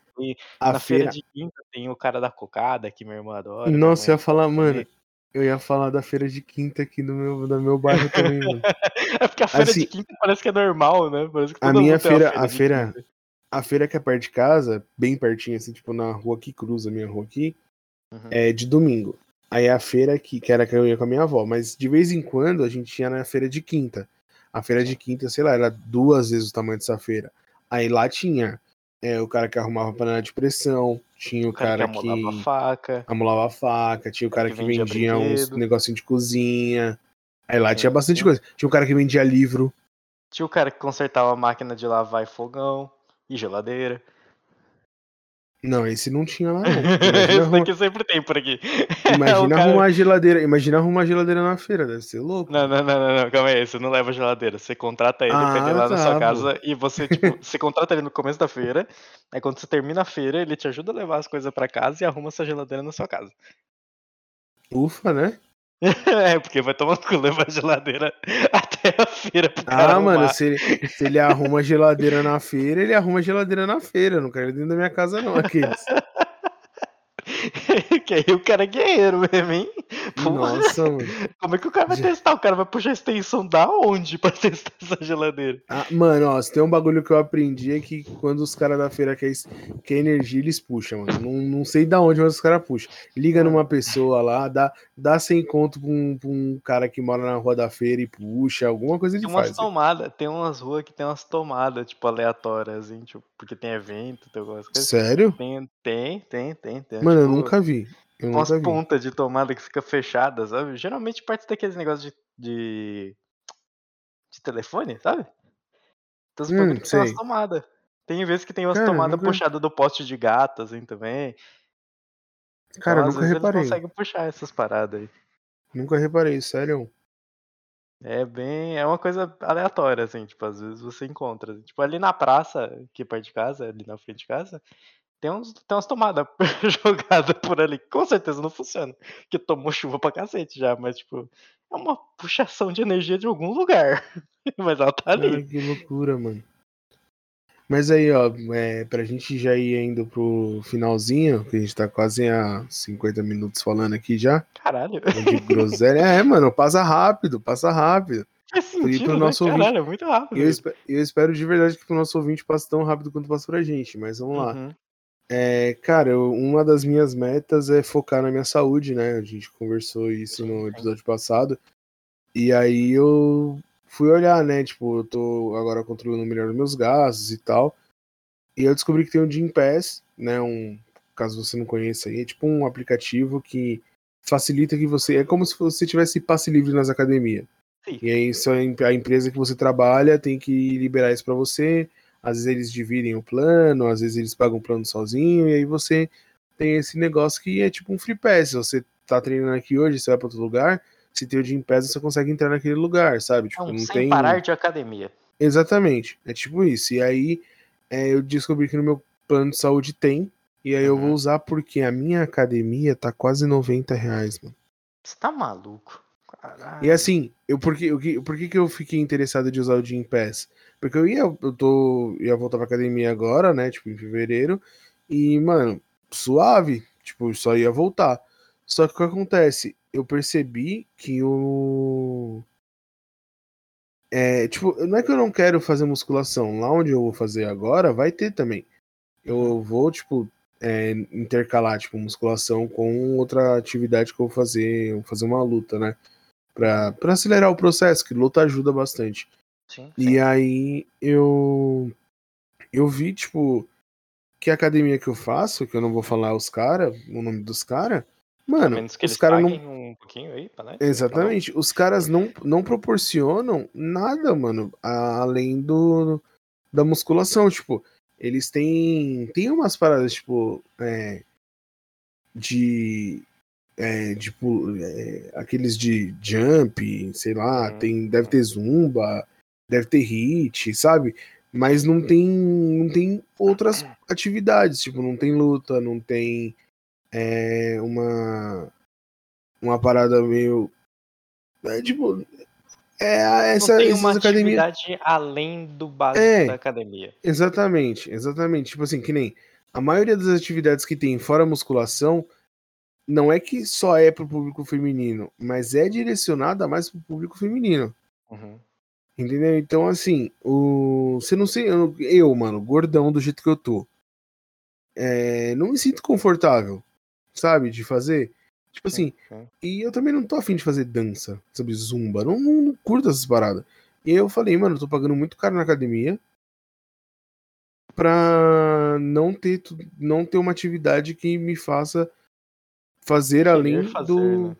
na feira... feira de quinta tem o cara da cocada, que minha irmã adora. Nossa, eu ia falar, mano, eu ia falar da feira de quinta aqui no meu, no meu bairro também, mano. [LAUGHS] é porque a feira assim, de quinta parece que é normal, né? a minha feira, a feira, a feira, a feira que é perto de casa, bem pertinho, assim, tipo na rua que cruza a minha rua aqui, uhum. é de domingo. Aí a feira que, que era que eu ia com a minha avó, mas de vez em quando a gente ia na feira de quinta. A feira de quinta, sei lá, era duas vezes o tamanho dessa feira. Aí lá tinha é, o cara que arrumava panela de pressão, tinha o, o cara, cara, que amolava faca, amolava faca, tinha o cara, que, que vendia, vendia uns negocinho de cozinha. Aí lá é, tinha bastante coisa. Tinha o cara que vendia livro. Tinha o cara que consertava a máquina de lavar e fogão e geladeira. Não, esse não tinha lá, não. [LAUGHS] esse arrumar... daqui sempre tem por aqui. [LAUGHS] Imagina cara... arrumar geladeira. Imagina arrumar geladeira na feira, deve ser louco. Não, não, não, não, não. calma aí, você não leva geladeira. Você contrata ele ah, pra ele lá tá, na sua casa pô. e você, tipo, [LAUGHS] você contrata ele no começo da feira. Aí quando você termina a feira, ele te ajuda a levar as coisas pra casa e arruma essa geladeira na sua casa. Ufa, né? [LAUGHS] é, porque vai tomando cu levar a geladeira [LAUGHS] até a feira pro Ah, mano, se ele, se ele arruma geladeira na feira, ele arruma geladeira na feira. Não quero dentro da minha casa, não, aqueles. [LAUGHS] [LAUGHS] que aí o cara é guerreiro mesmo, hein? Nossa, mano. [LAUGHS] Como é que o cara vai testar? O cara vai puxar a extensão da onde pra [LAUGHS] testar essa geladeira? Ah, mano, ó, tem um bagulho que eu aprendi é que quando os caras da feira querem quer energia, eles puxam, mano. Não, não sei da onde, mas os caras puxam. Liga numa pessoa lá, dá, dá sem conto pra um, pra um cara que mora na rua da feira e puxa, alguma coisa umas faz. tomadas, tem umas ruas que tem umas tomadas, tipo, aleatórias, assim, tipo, porque tem evento, tem algumas coisas. Sério? Tem, tem, tem, tem. tem Mano, tipo, eu nunca vi. Eu umas pontas de tomada que fica fechada, sabe? Geralmente parte daqueles negócios de, de, de telefone, sabe? Então os Hum, que tem umas tomadas. Tem vezes que tem umas Cara, tomadas nunca- puxadas do poste de gato, assim, também. Então, Cara, às nunca vezes reparei. eles conseguem puxar essas paradas aí. Nunca reparei, sério. É bem. É uma coisa aleatória, assim, tipo, às vezes você encontra. Tipo, ali na praça, aqui perto de casa, ali na frente de casa, tem, uns, tem umas tomadas [LAUGHS] jogadas por ali. que Com certeza não funciona. Porque tomou chuva pra cacete já, mas, tipo, é uma puxação de energia de algum lugar. [LAUGHS] mas ela tá ali. Cara, que loucura, mano. Mas aí, ó, é, pra gente já ir indo pro finalzinho, que a gente tá quase há 50 minutos falando aqui já, Caralho. de groselha. É, mano, passa rápido, passa rápido. Por ir pro sentido, né? nosso ouvinte. Caralho, é muito rápido. Eu, eu espero de verdade que pro nosso ouvinte passe tão rápido quanto passa pra gente, mas vamos lá. É, cara, eu- uma das minhas metas é focar na minha saúde, né? A gente conversou isso no episódio passado. E aí eu fui olhar, né? Tipo, eu tô agora controlando melhor os meus gastos e tal. E eu descobri que tem o Gym Pass, né? Um, caso você não conheça aí, é tipo um aplicativo que facilita que você. É como se você tivesse passe livre nas academias. Sim. E aí a empresa que você trabalha tem que liberar isso pra você. Às vezes eles dividem o plano, às vezes eles pagam o plano sozinho, e aí você tem esse negócio que é tipo um free pass. Você tá treinando aqui hoje, você vai pra outro lugar, se tem o Gym Pass, você consegue entrar naquele lugar, sabe? Tipo, Não, não sem tem. parar de academia. Exatamente, é tipo isso. E aí é, eu descobri que no meu plano de saúde tem, e aí eu vou Uhum. usar porque a minha academia tá quase 90 reais, mano. Você tá maluco? Caralho. E assim, eu, por, que, que- por que, que eu fiquei interessado de usar o Gym Pass? Porque eu ia, eu tô, ia voltar pra academia agora, né? Tipo, em fevereiro. E, mano, suave. Tipo, só ia voltar. Só que o que acontece? Eu percebi que o. É, tipo, não é que eu não quero fazer musculação. Lá onde eu vou fazer agora, vai ter também. Eu vou, tipo, é, intercalar, tipo, musculação com outra atividade que eu vou fazer, eu vou fazer uma luta, né? Pra, pra acelerar o processo, que luta ajuda bastante. Sim, E sim. aí eu eu vi, tipo, que a academia que eu faço, que eu não vou falar os caras, o nome dos caras, mano, os caras não. um pouquinho aí nós. Exatamente, os caras não, não proporcionam nada, mano, além do da musculação, tipo, eles têm tem umas paradas, tipo, é, de é, tipo, é, aqueles de jump, sei lá, Uhum. tem, deve ter zumba, deve ter hit, sabe? Mas não tem, não tem outras atividades, tipo, não tem luta, não tem é, uma uma parada meio é, tipo é essa não tem uma academias atividade além do básico É. da academia. Exatamente, exatamente. Tipo assim, que nem a maioria das atividades que tem fora musculação não é que só é pro público feminino, mas é direcionada mais pro público feminino. Uhum. Entendeu? Então, assim, o. Você não sei. Eu, eu, mano, gordão do jeito que eu tô. é, não me sinto confortável, sabe? De fazer. Tipo assim, sim. e eu também não tô afim de fazer dança, sabe? Zumba. Não, não, não curto essas paradas. E eu falei, mano, eu tô pagando muito caro na academia pra não ter, não ter uma atividade que me faça fazer além fazer, do. né?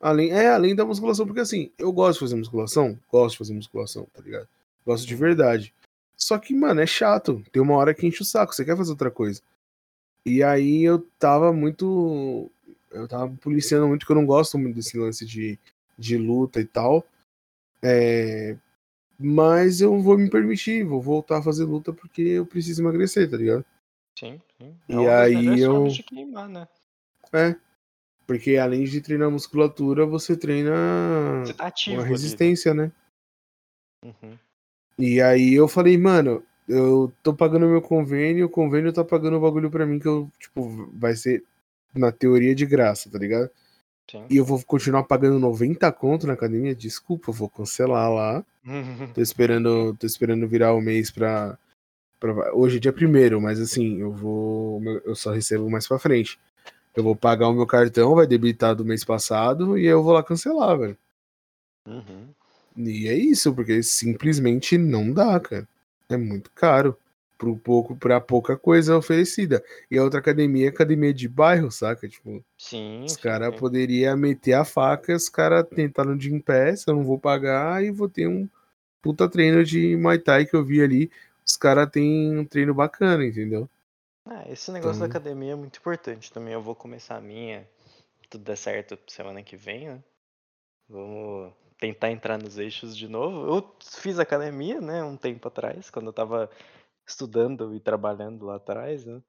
Além, é, além da musculação, porque assim, eu gosto de fazer musculação, gosto de fazer musculação, tá ligado? Gosto de verdade. Só que, mano, é chato. Tem uma hora que enche o saco, você quer fazer outra coisa. E aí eu tava muito. Eu tava policiando muito, que eu não gosto muito desse lance de, de luta e tal. É, mas eu vou me permitir, vou voltar a fazer luta porque eu preciso emagrecer, tá ligado? Sim, sim. E É das aí eu- queimar, né? É. Porque além de treinar musculatura, você treina Você tá ativo uma ali, né? resistência, né? Uhum. E aí eu falei, mano, eu tô pagando meu convênio, o convênio tá pagando o bagulho pra mim que eu, tipo, vai ser na teoria de graça, tá ligado? Sim. E eu vou continuar pagando 90 conto na academia, desculpa, eu vou cancelar lá. [LAUGHS] tô esperando, tô esperando virar o mês pra, pra hoje é dia primeiro, mas assim, eu vou eu só recebo mais pra frente. Eu vou pagar o meu cartão, vai debitar do mês passado e eu vou lá cancelar, velho. Uhum. E é isso, porque simplesmente não dá, cara. É muito caro pro pouco para pouca coisa oferecida. E a outra academia é academia de bairro, saca? Tipo, sim, os caras poderiam meter a faca, os caras tentaram de em pé, eu não vou pagar e vou ter um puta treino de Muay Thai que eu vi ali. Os caras têm um treino bacana, entendeu? Ah, esse negócio então... da academia é muito importante também. Eu vou começar a minha, tudo der certo semana que vem, né? Vamos tentar entrar nos eixos de novo. Eu fiz academia, né, um tempo atrás, quando eu tava estudando e trabalhando lá atrás, né?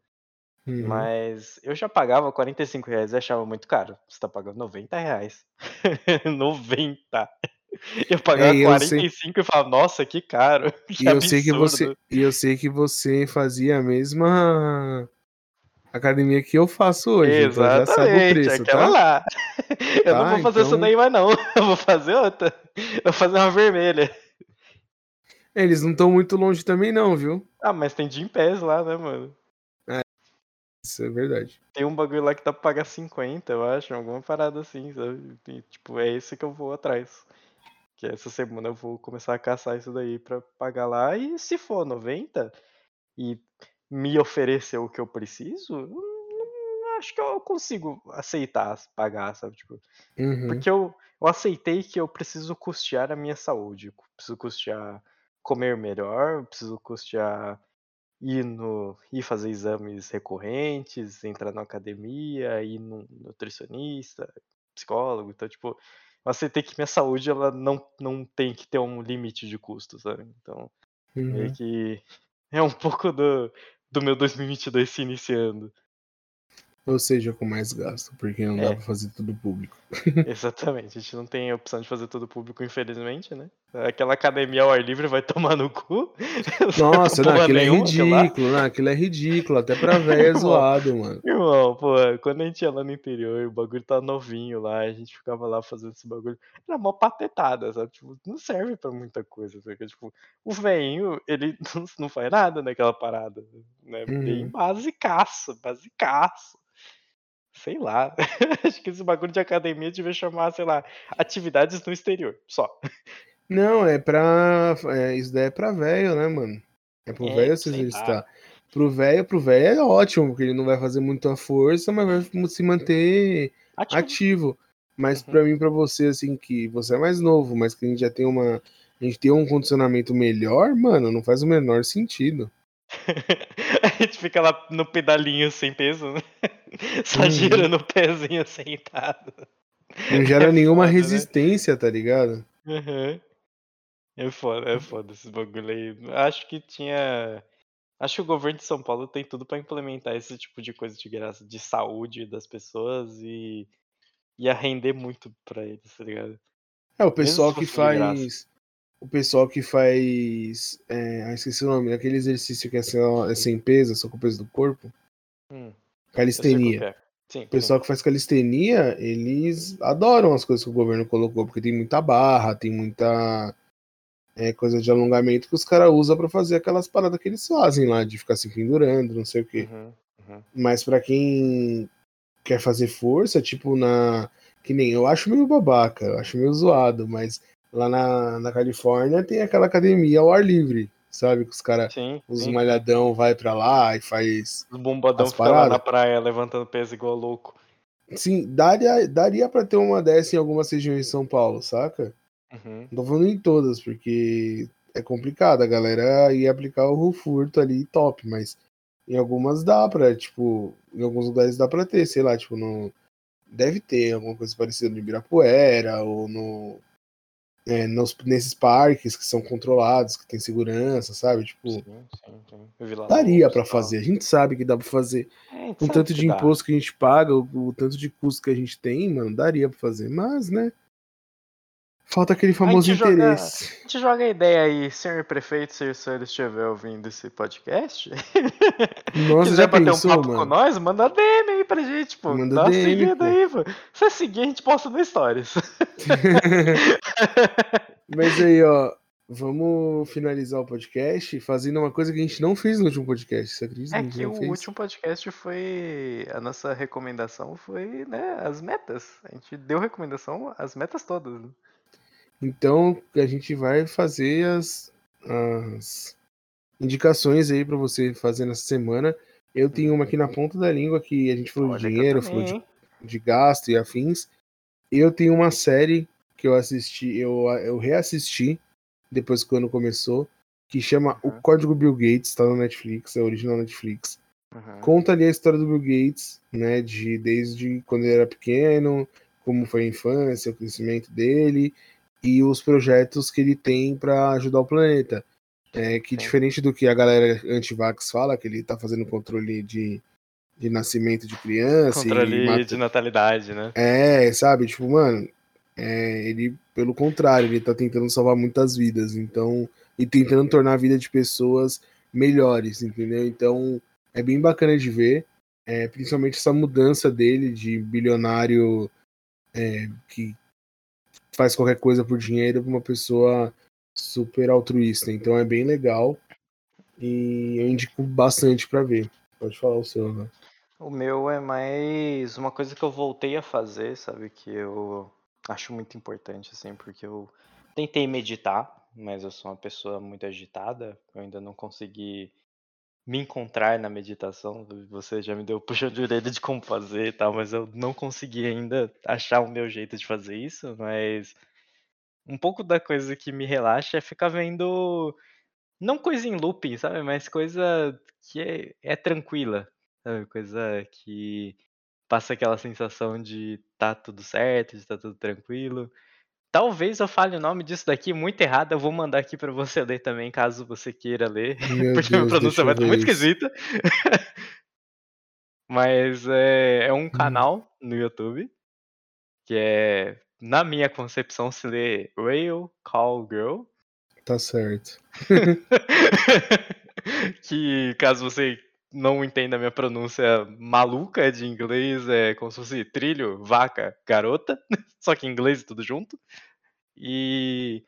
Uhum. Mas eu já pagava 45 reais e achava muito caro. Você tá pagando 90 reais. [LAUGHS] 90. Eu pagava é, eu 45 sei... e falava, nossa, que caro. [LAUGHS] Que e eu sei que você E eu sei que você fazia a mesma academia que eu faço hoje. Exatamente, então já sabe o preço, aquela tá? lá. [LAUGHS] Eu tá, não vou fazer então... essa daí mais não. [LAUGHS] Eu vou fazer outra. Eu vou fazer uma vermelha. Eles não estão muito longe também, não, viu? Ah, mas tem Jim Pass lá, né, mano? É, isso é verdade. Tem um bagulho lá que dá pra pagar 50, eu acho, alguma parada assim, sabe? E, tipo, é esse que eu vou atrás. Que essa semana eu vou começar a caçar isso daí pra pagar lá. E se for 90 e me oferecer o que eu preciso, hum, acho que eu consigo aceitar pagar, sabe? Tipo, uhum. Porque eu, eu aceitei que eu preciso custear a minha saúde. Preciso custear comer melhor, preciso custear ir, no, ir fazer exames recorrentes, entrar na academia, ir no nutricionista, psicólogo. Então, tipo, eu aceitei que minha saúde ela não, não tem que ter um limite de custo, sabe? Então, uhum. meio que [LAUGHS] é um pouco do, do meu 2022 se iniciando. Ou seja, com mais gasto, porque não é. dá pra fazer tudo público. [LAUGHS] Exatamente, a gente não tem a opção de fazer tudo público, infelizmente, né? Aquela academia ao ar livre vai tomar no cu. [LAUGHS] Nossa, não, aquilo é ridículo, não, aquilo é ridículo, até pra velho é zoado, mano. Irmão, pô, quando a gente ia lá no interior, o bagulho tá novinho lá, a gente ficava lá fazendo esse bagulho. Era uma patetada, sabe? Tipo, não serve pra muita coisa, porque, tipo, o velhinho, ele [LAUGHS] não faz nada naquela parada, né? Uhum. Bem basicaço, basicaço sei lá. [LAUGHS] Acho que esse bagulho de academia devia chamar, sei lá, atividades no exterior, só. Não, é pra. É, isso daí é pra velho, né, mano? É pro é, velho se exercitar. Pro velho, pro velho é ótimo, porque ele não vai fazer muita força, mas vai se manter ativo. ativo. Mas uhum. pra mim, pra você, assim, que você é mais novo, mas que a gente já tem uma. A gente tem um condicionamento melhor, mano, não faz o menor sentido. [LAUGHS] a gente fica lá no pedalinho sem peso, né? [LAUGHS] Só uhum. girando o pezinho sentado. Não gera [LAUGHS] é nenhuma foda, né? resistência, né? tá ligado? Uhum. É foda, é foda esse bagulho aí. Acho que tinha. Acho que o governo de São Paulo tem tudo para implementar esse tipo de coisa de graça, de saúde das pessoas e ia render muito pra eles, tá ligado? É, o pessoal que faz o pessoal que faz. É, ah, esqueci o nome, aquele exercício que é, é sem peso, só com o peso do corpo. Hum, calistenia. É. Sim, o pessoal sim. que faz calistenia, eles adoram as coisas que o governo colocou, porque tem muita barra, tem muita é, coisa de alongamento que os caras usam para fazer aquelas paradas que eles fazem lá, de ficar se pendurando, não sei o quê. Uhum, uhum. Mas para quem quer fazer força, tipo na. Que nem eu acho meio babaca, eu acho meio zoado, mas lá na, na Califórnia tem aquela academia ao ar livre, sabe? Que os caras, os sim. malhadão vai pra lá e faz. Os bombadão ficam lá na praia levantando peso igual louco. Sim, daria, daria pra ter uma dessa em algumas regiões de São Paulo, saca? Uhum. Não tô falando em todas, porque é complicado. A galera ia aplicar o furto ali top, mas em algumas dá pra, tipo, em alguns lugares dá pra ter, sei lá, tipo, no. Deve ter alguma coisa parecida no Ibirapuera ou no é, nos, nesses parques que são controlados, que tem segurança, sabe? Tipo, sim, sim, sim. daria para fazer. A gente sabe que dá para fazer. É, com tanto de imposto que a gente paga, o, o, tanto de custo que a gente tem, mano, daria para fazer. Mas, né? Falta aquele famoso a interesse. Joga, a gente joga a ideia aí, senhor prefeito, se o senhor estiver ouvindo esse podcast. [LAUGHS] Nossa, quiser bater pensou, um papo mano? com nós, manda DM aí pra gente, pô. Manda Dá DM, seguida pô. aí, pô. Se seguir, a gente posta no Stories. [LAUGHS] Mas aí, ó, Vamos finalizar o podcast fazendo uma coisa que a gente não fez no último podcast, você acredita? É que o fez? último podcast foi. A nossa recomendação foi, né, as metas. A gente deu recomendação, as metas todas. Então a gente vai fazer as, as indicações aí para você fazer nessa semana. Eu tenho uma aqui na ponta da língua que a gente falou Olha de dinheiro, falou de, de gasto e afins. Eu tenho uma série que eu assisti, eu, eu reassisti depois que o ano começou, que chama uhum. O Código Bill Gates, tá no Netflix, é original Netflix. Uhum. Conta ali a história do Bill Gates, né, de desde quando ele era pequeno, como foi a infância, o crescimento dele e os projetos que ele tem para ajudar o planeta. É que diferente do que a galera anti-vax fala, que ele tá fazendo controle de, de nascimento de criança. Controle mata... de natalidade, né? É, sabe? Tipo, mano, é, ele, pelo contrário, ele tá tentando salvar muitas vidas, então, e tentando tornar a vida de pessoas melhores, entendeu? Então, é bem bacana de ver, é, principalmente essa mudança dele de bilionário é, que faz qualquer coisa por dinheiro para uma pessoa super altruísta. Então, é bem legal e eu indico bastante para ver. Pode falar o seu, né? O meu é mais uma coisa que eu voltei a fazer, sabe? Que eu Acho muito importante, assim, porque eu tentei meditar, mas eu sou uma pessoa muito agitada. Eu ainda não consegui me encontrar na meditação. Você já me deu puxão de orelha de como fazer e tal, mas eu não consegui ainda achar o meu jeito de fazer isso. Mas um pouco da coisa que me relaxa é ficar vendo. Não coisa em looping, sabe? Mas coisa que é, é tranquila. Sabe? Coisa que passa aquela sensação de tá tudo certo, de tá tudo tranquilo. Talvez eu fale o nome disso daqui muito errado, eu vou mandar aqui para você ler também, caso você queira ler, [LAUGHS] Meu porque Deus, a pronúncia vai estar muito esquisita. [LAUGHS] Mas é, é um hum. canal no YouTube que é, na minha concepção, se lê Rail Call Girl. Tá certo. [LAUGHS] que caso você não entenda a minha pronúncia maluca de inglês, é como se fosse trilho, vaca, garota, [LAUGHS] só que em inglês tudo junto. E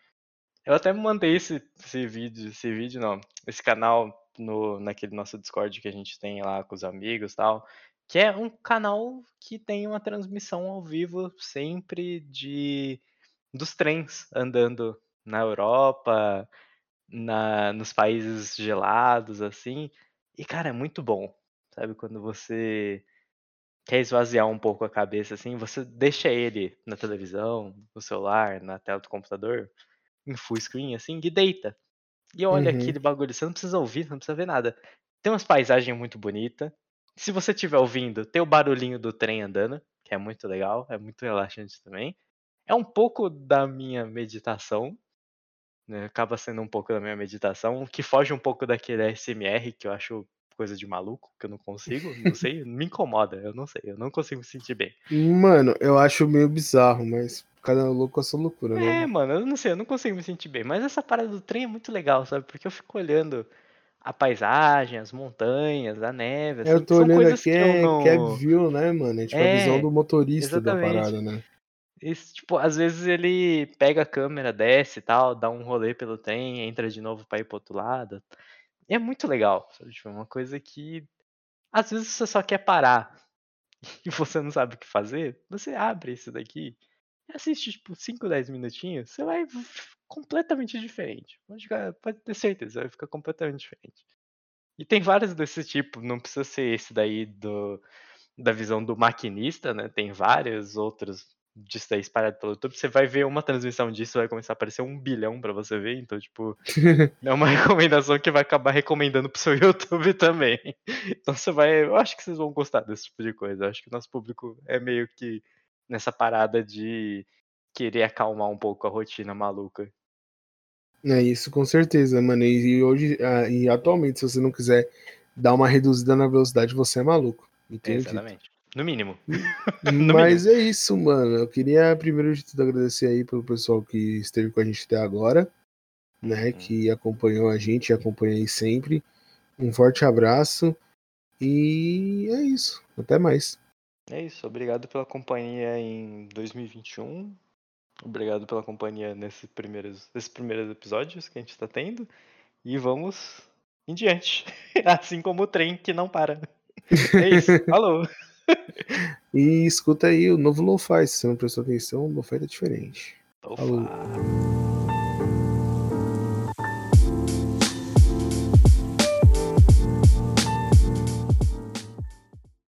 eu até mandei esse, esse vídeo, esse vídeo não, esse canal no, naquele nosso Discord que a gente tem lá com os amigos e tal, que é um canal que tem uma transmissão ao vivo sempre de dos trens andando na Europa, na, nos países gelados, assim. E, cara, é muito bom, sabe? Quando você quer esvaziar um pouco a cabeça, assim, você deixa ele na televisão, no celular, na tela do computador, em full screen, assim, e deita. E olha uhum. aquele bagulho, você não precisa ouvir, não precisa ver nada. Tem umas paisagens muito bonitas. Se você estiver ouvindo, tem o barulhinho do trem andando, que é muito legal, é muito relaxante também. É um pouco da minha meditação, né, acaba sendo um pouco da minha meditação, que foge um pouco daquele SMR que eu acho coisa de maluco, que eu não consigo, não [LAUGHS] sei, me incomoda, eu não sei, eu não consigo me sentir bem. Mano, eu acho meio bizarro, mas cada louco com a sua loucura, né? É, mano, eu não sei, eu não consigo me sentir bem, mas essa parada do trem é muito legal, sabe? Porque eu fico olhando a paisagem, as montanhas, a neve, assim, Eu tô olhando aqui, é não... cab view, né, mano? É tipo é, a visão do motorista exatamente. da parada, né? Esse, tipo, às vezes ele pega a câmera, desce e tal, dá um rolê pelo trem, entra de novo pra ir pro outro lado. E é muito legal, sabe? Tipo, é uma coisa que às vezes você só quer parar [LAUGHS] e você não sabe o que fazer, você abre isso daqui assiste, tipo, 5, 10 minutinhos, você vai completamente diferente. Pode, pode ter certeza, vai ficar completamente diferente. E tem vários desse tipo, não precisa ser esse daí do, da visão do maquinista, né? Tem vários outros disso daí espalhado pelo YouTube, você vai ver uma transmissão disso, vai começar a aparecer um bilhão para você ver, então, tipo, [LAUGHS] é uma recomendação que vai acabar recomendando pro seu [LAUGHS] YouTube também. Então você vai, eu acho que vocês vão gostar desse tipo de coisa. Eu acho que o nosso público é meio que nessa parada de querer acalmar um pouco a rotina maluca. É isso, com certeza, mano. E hoje, ah, e atualmente, se você não quiser dar uma reduzida na velocidade, você é maluco. Entende? Exatamente. No mínimo. [LAUGHS] no Mas mínimo. é isso, mano. Eu queria primeiro de tudo agradecer aí pelo pessoal que esteve com a gente até agora, né? Uhum. Que acompanhou a gente e acompanha aí sempre. Um forte abraço e é isso. Até mais. É isso. Obrigado pela companhia em 2021. Obrigado pela companhia nesses primeiros, nesses primeiros episódios que a gente está tendo. E vamos em diante. [LAUGHS] Assim como o trem que não para. É isso. [LAUGHS] Falou. [LAUGHS] e escuta aí o novo Lo-Fi. Se você não prestou atenção, o Lo-Fi tá diferente. Falou.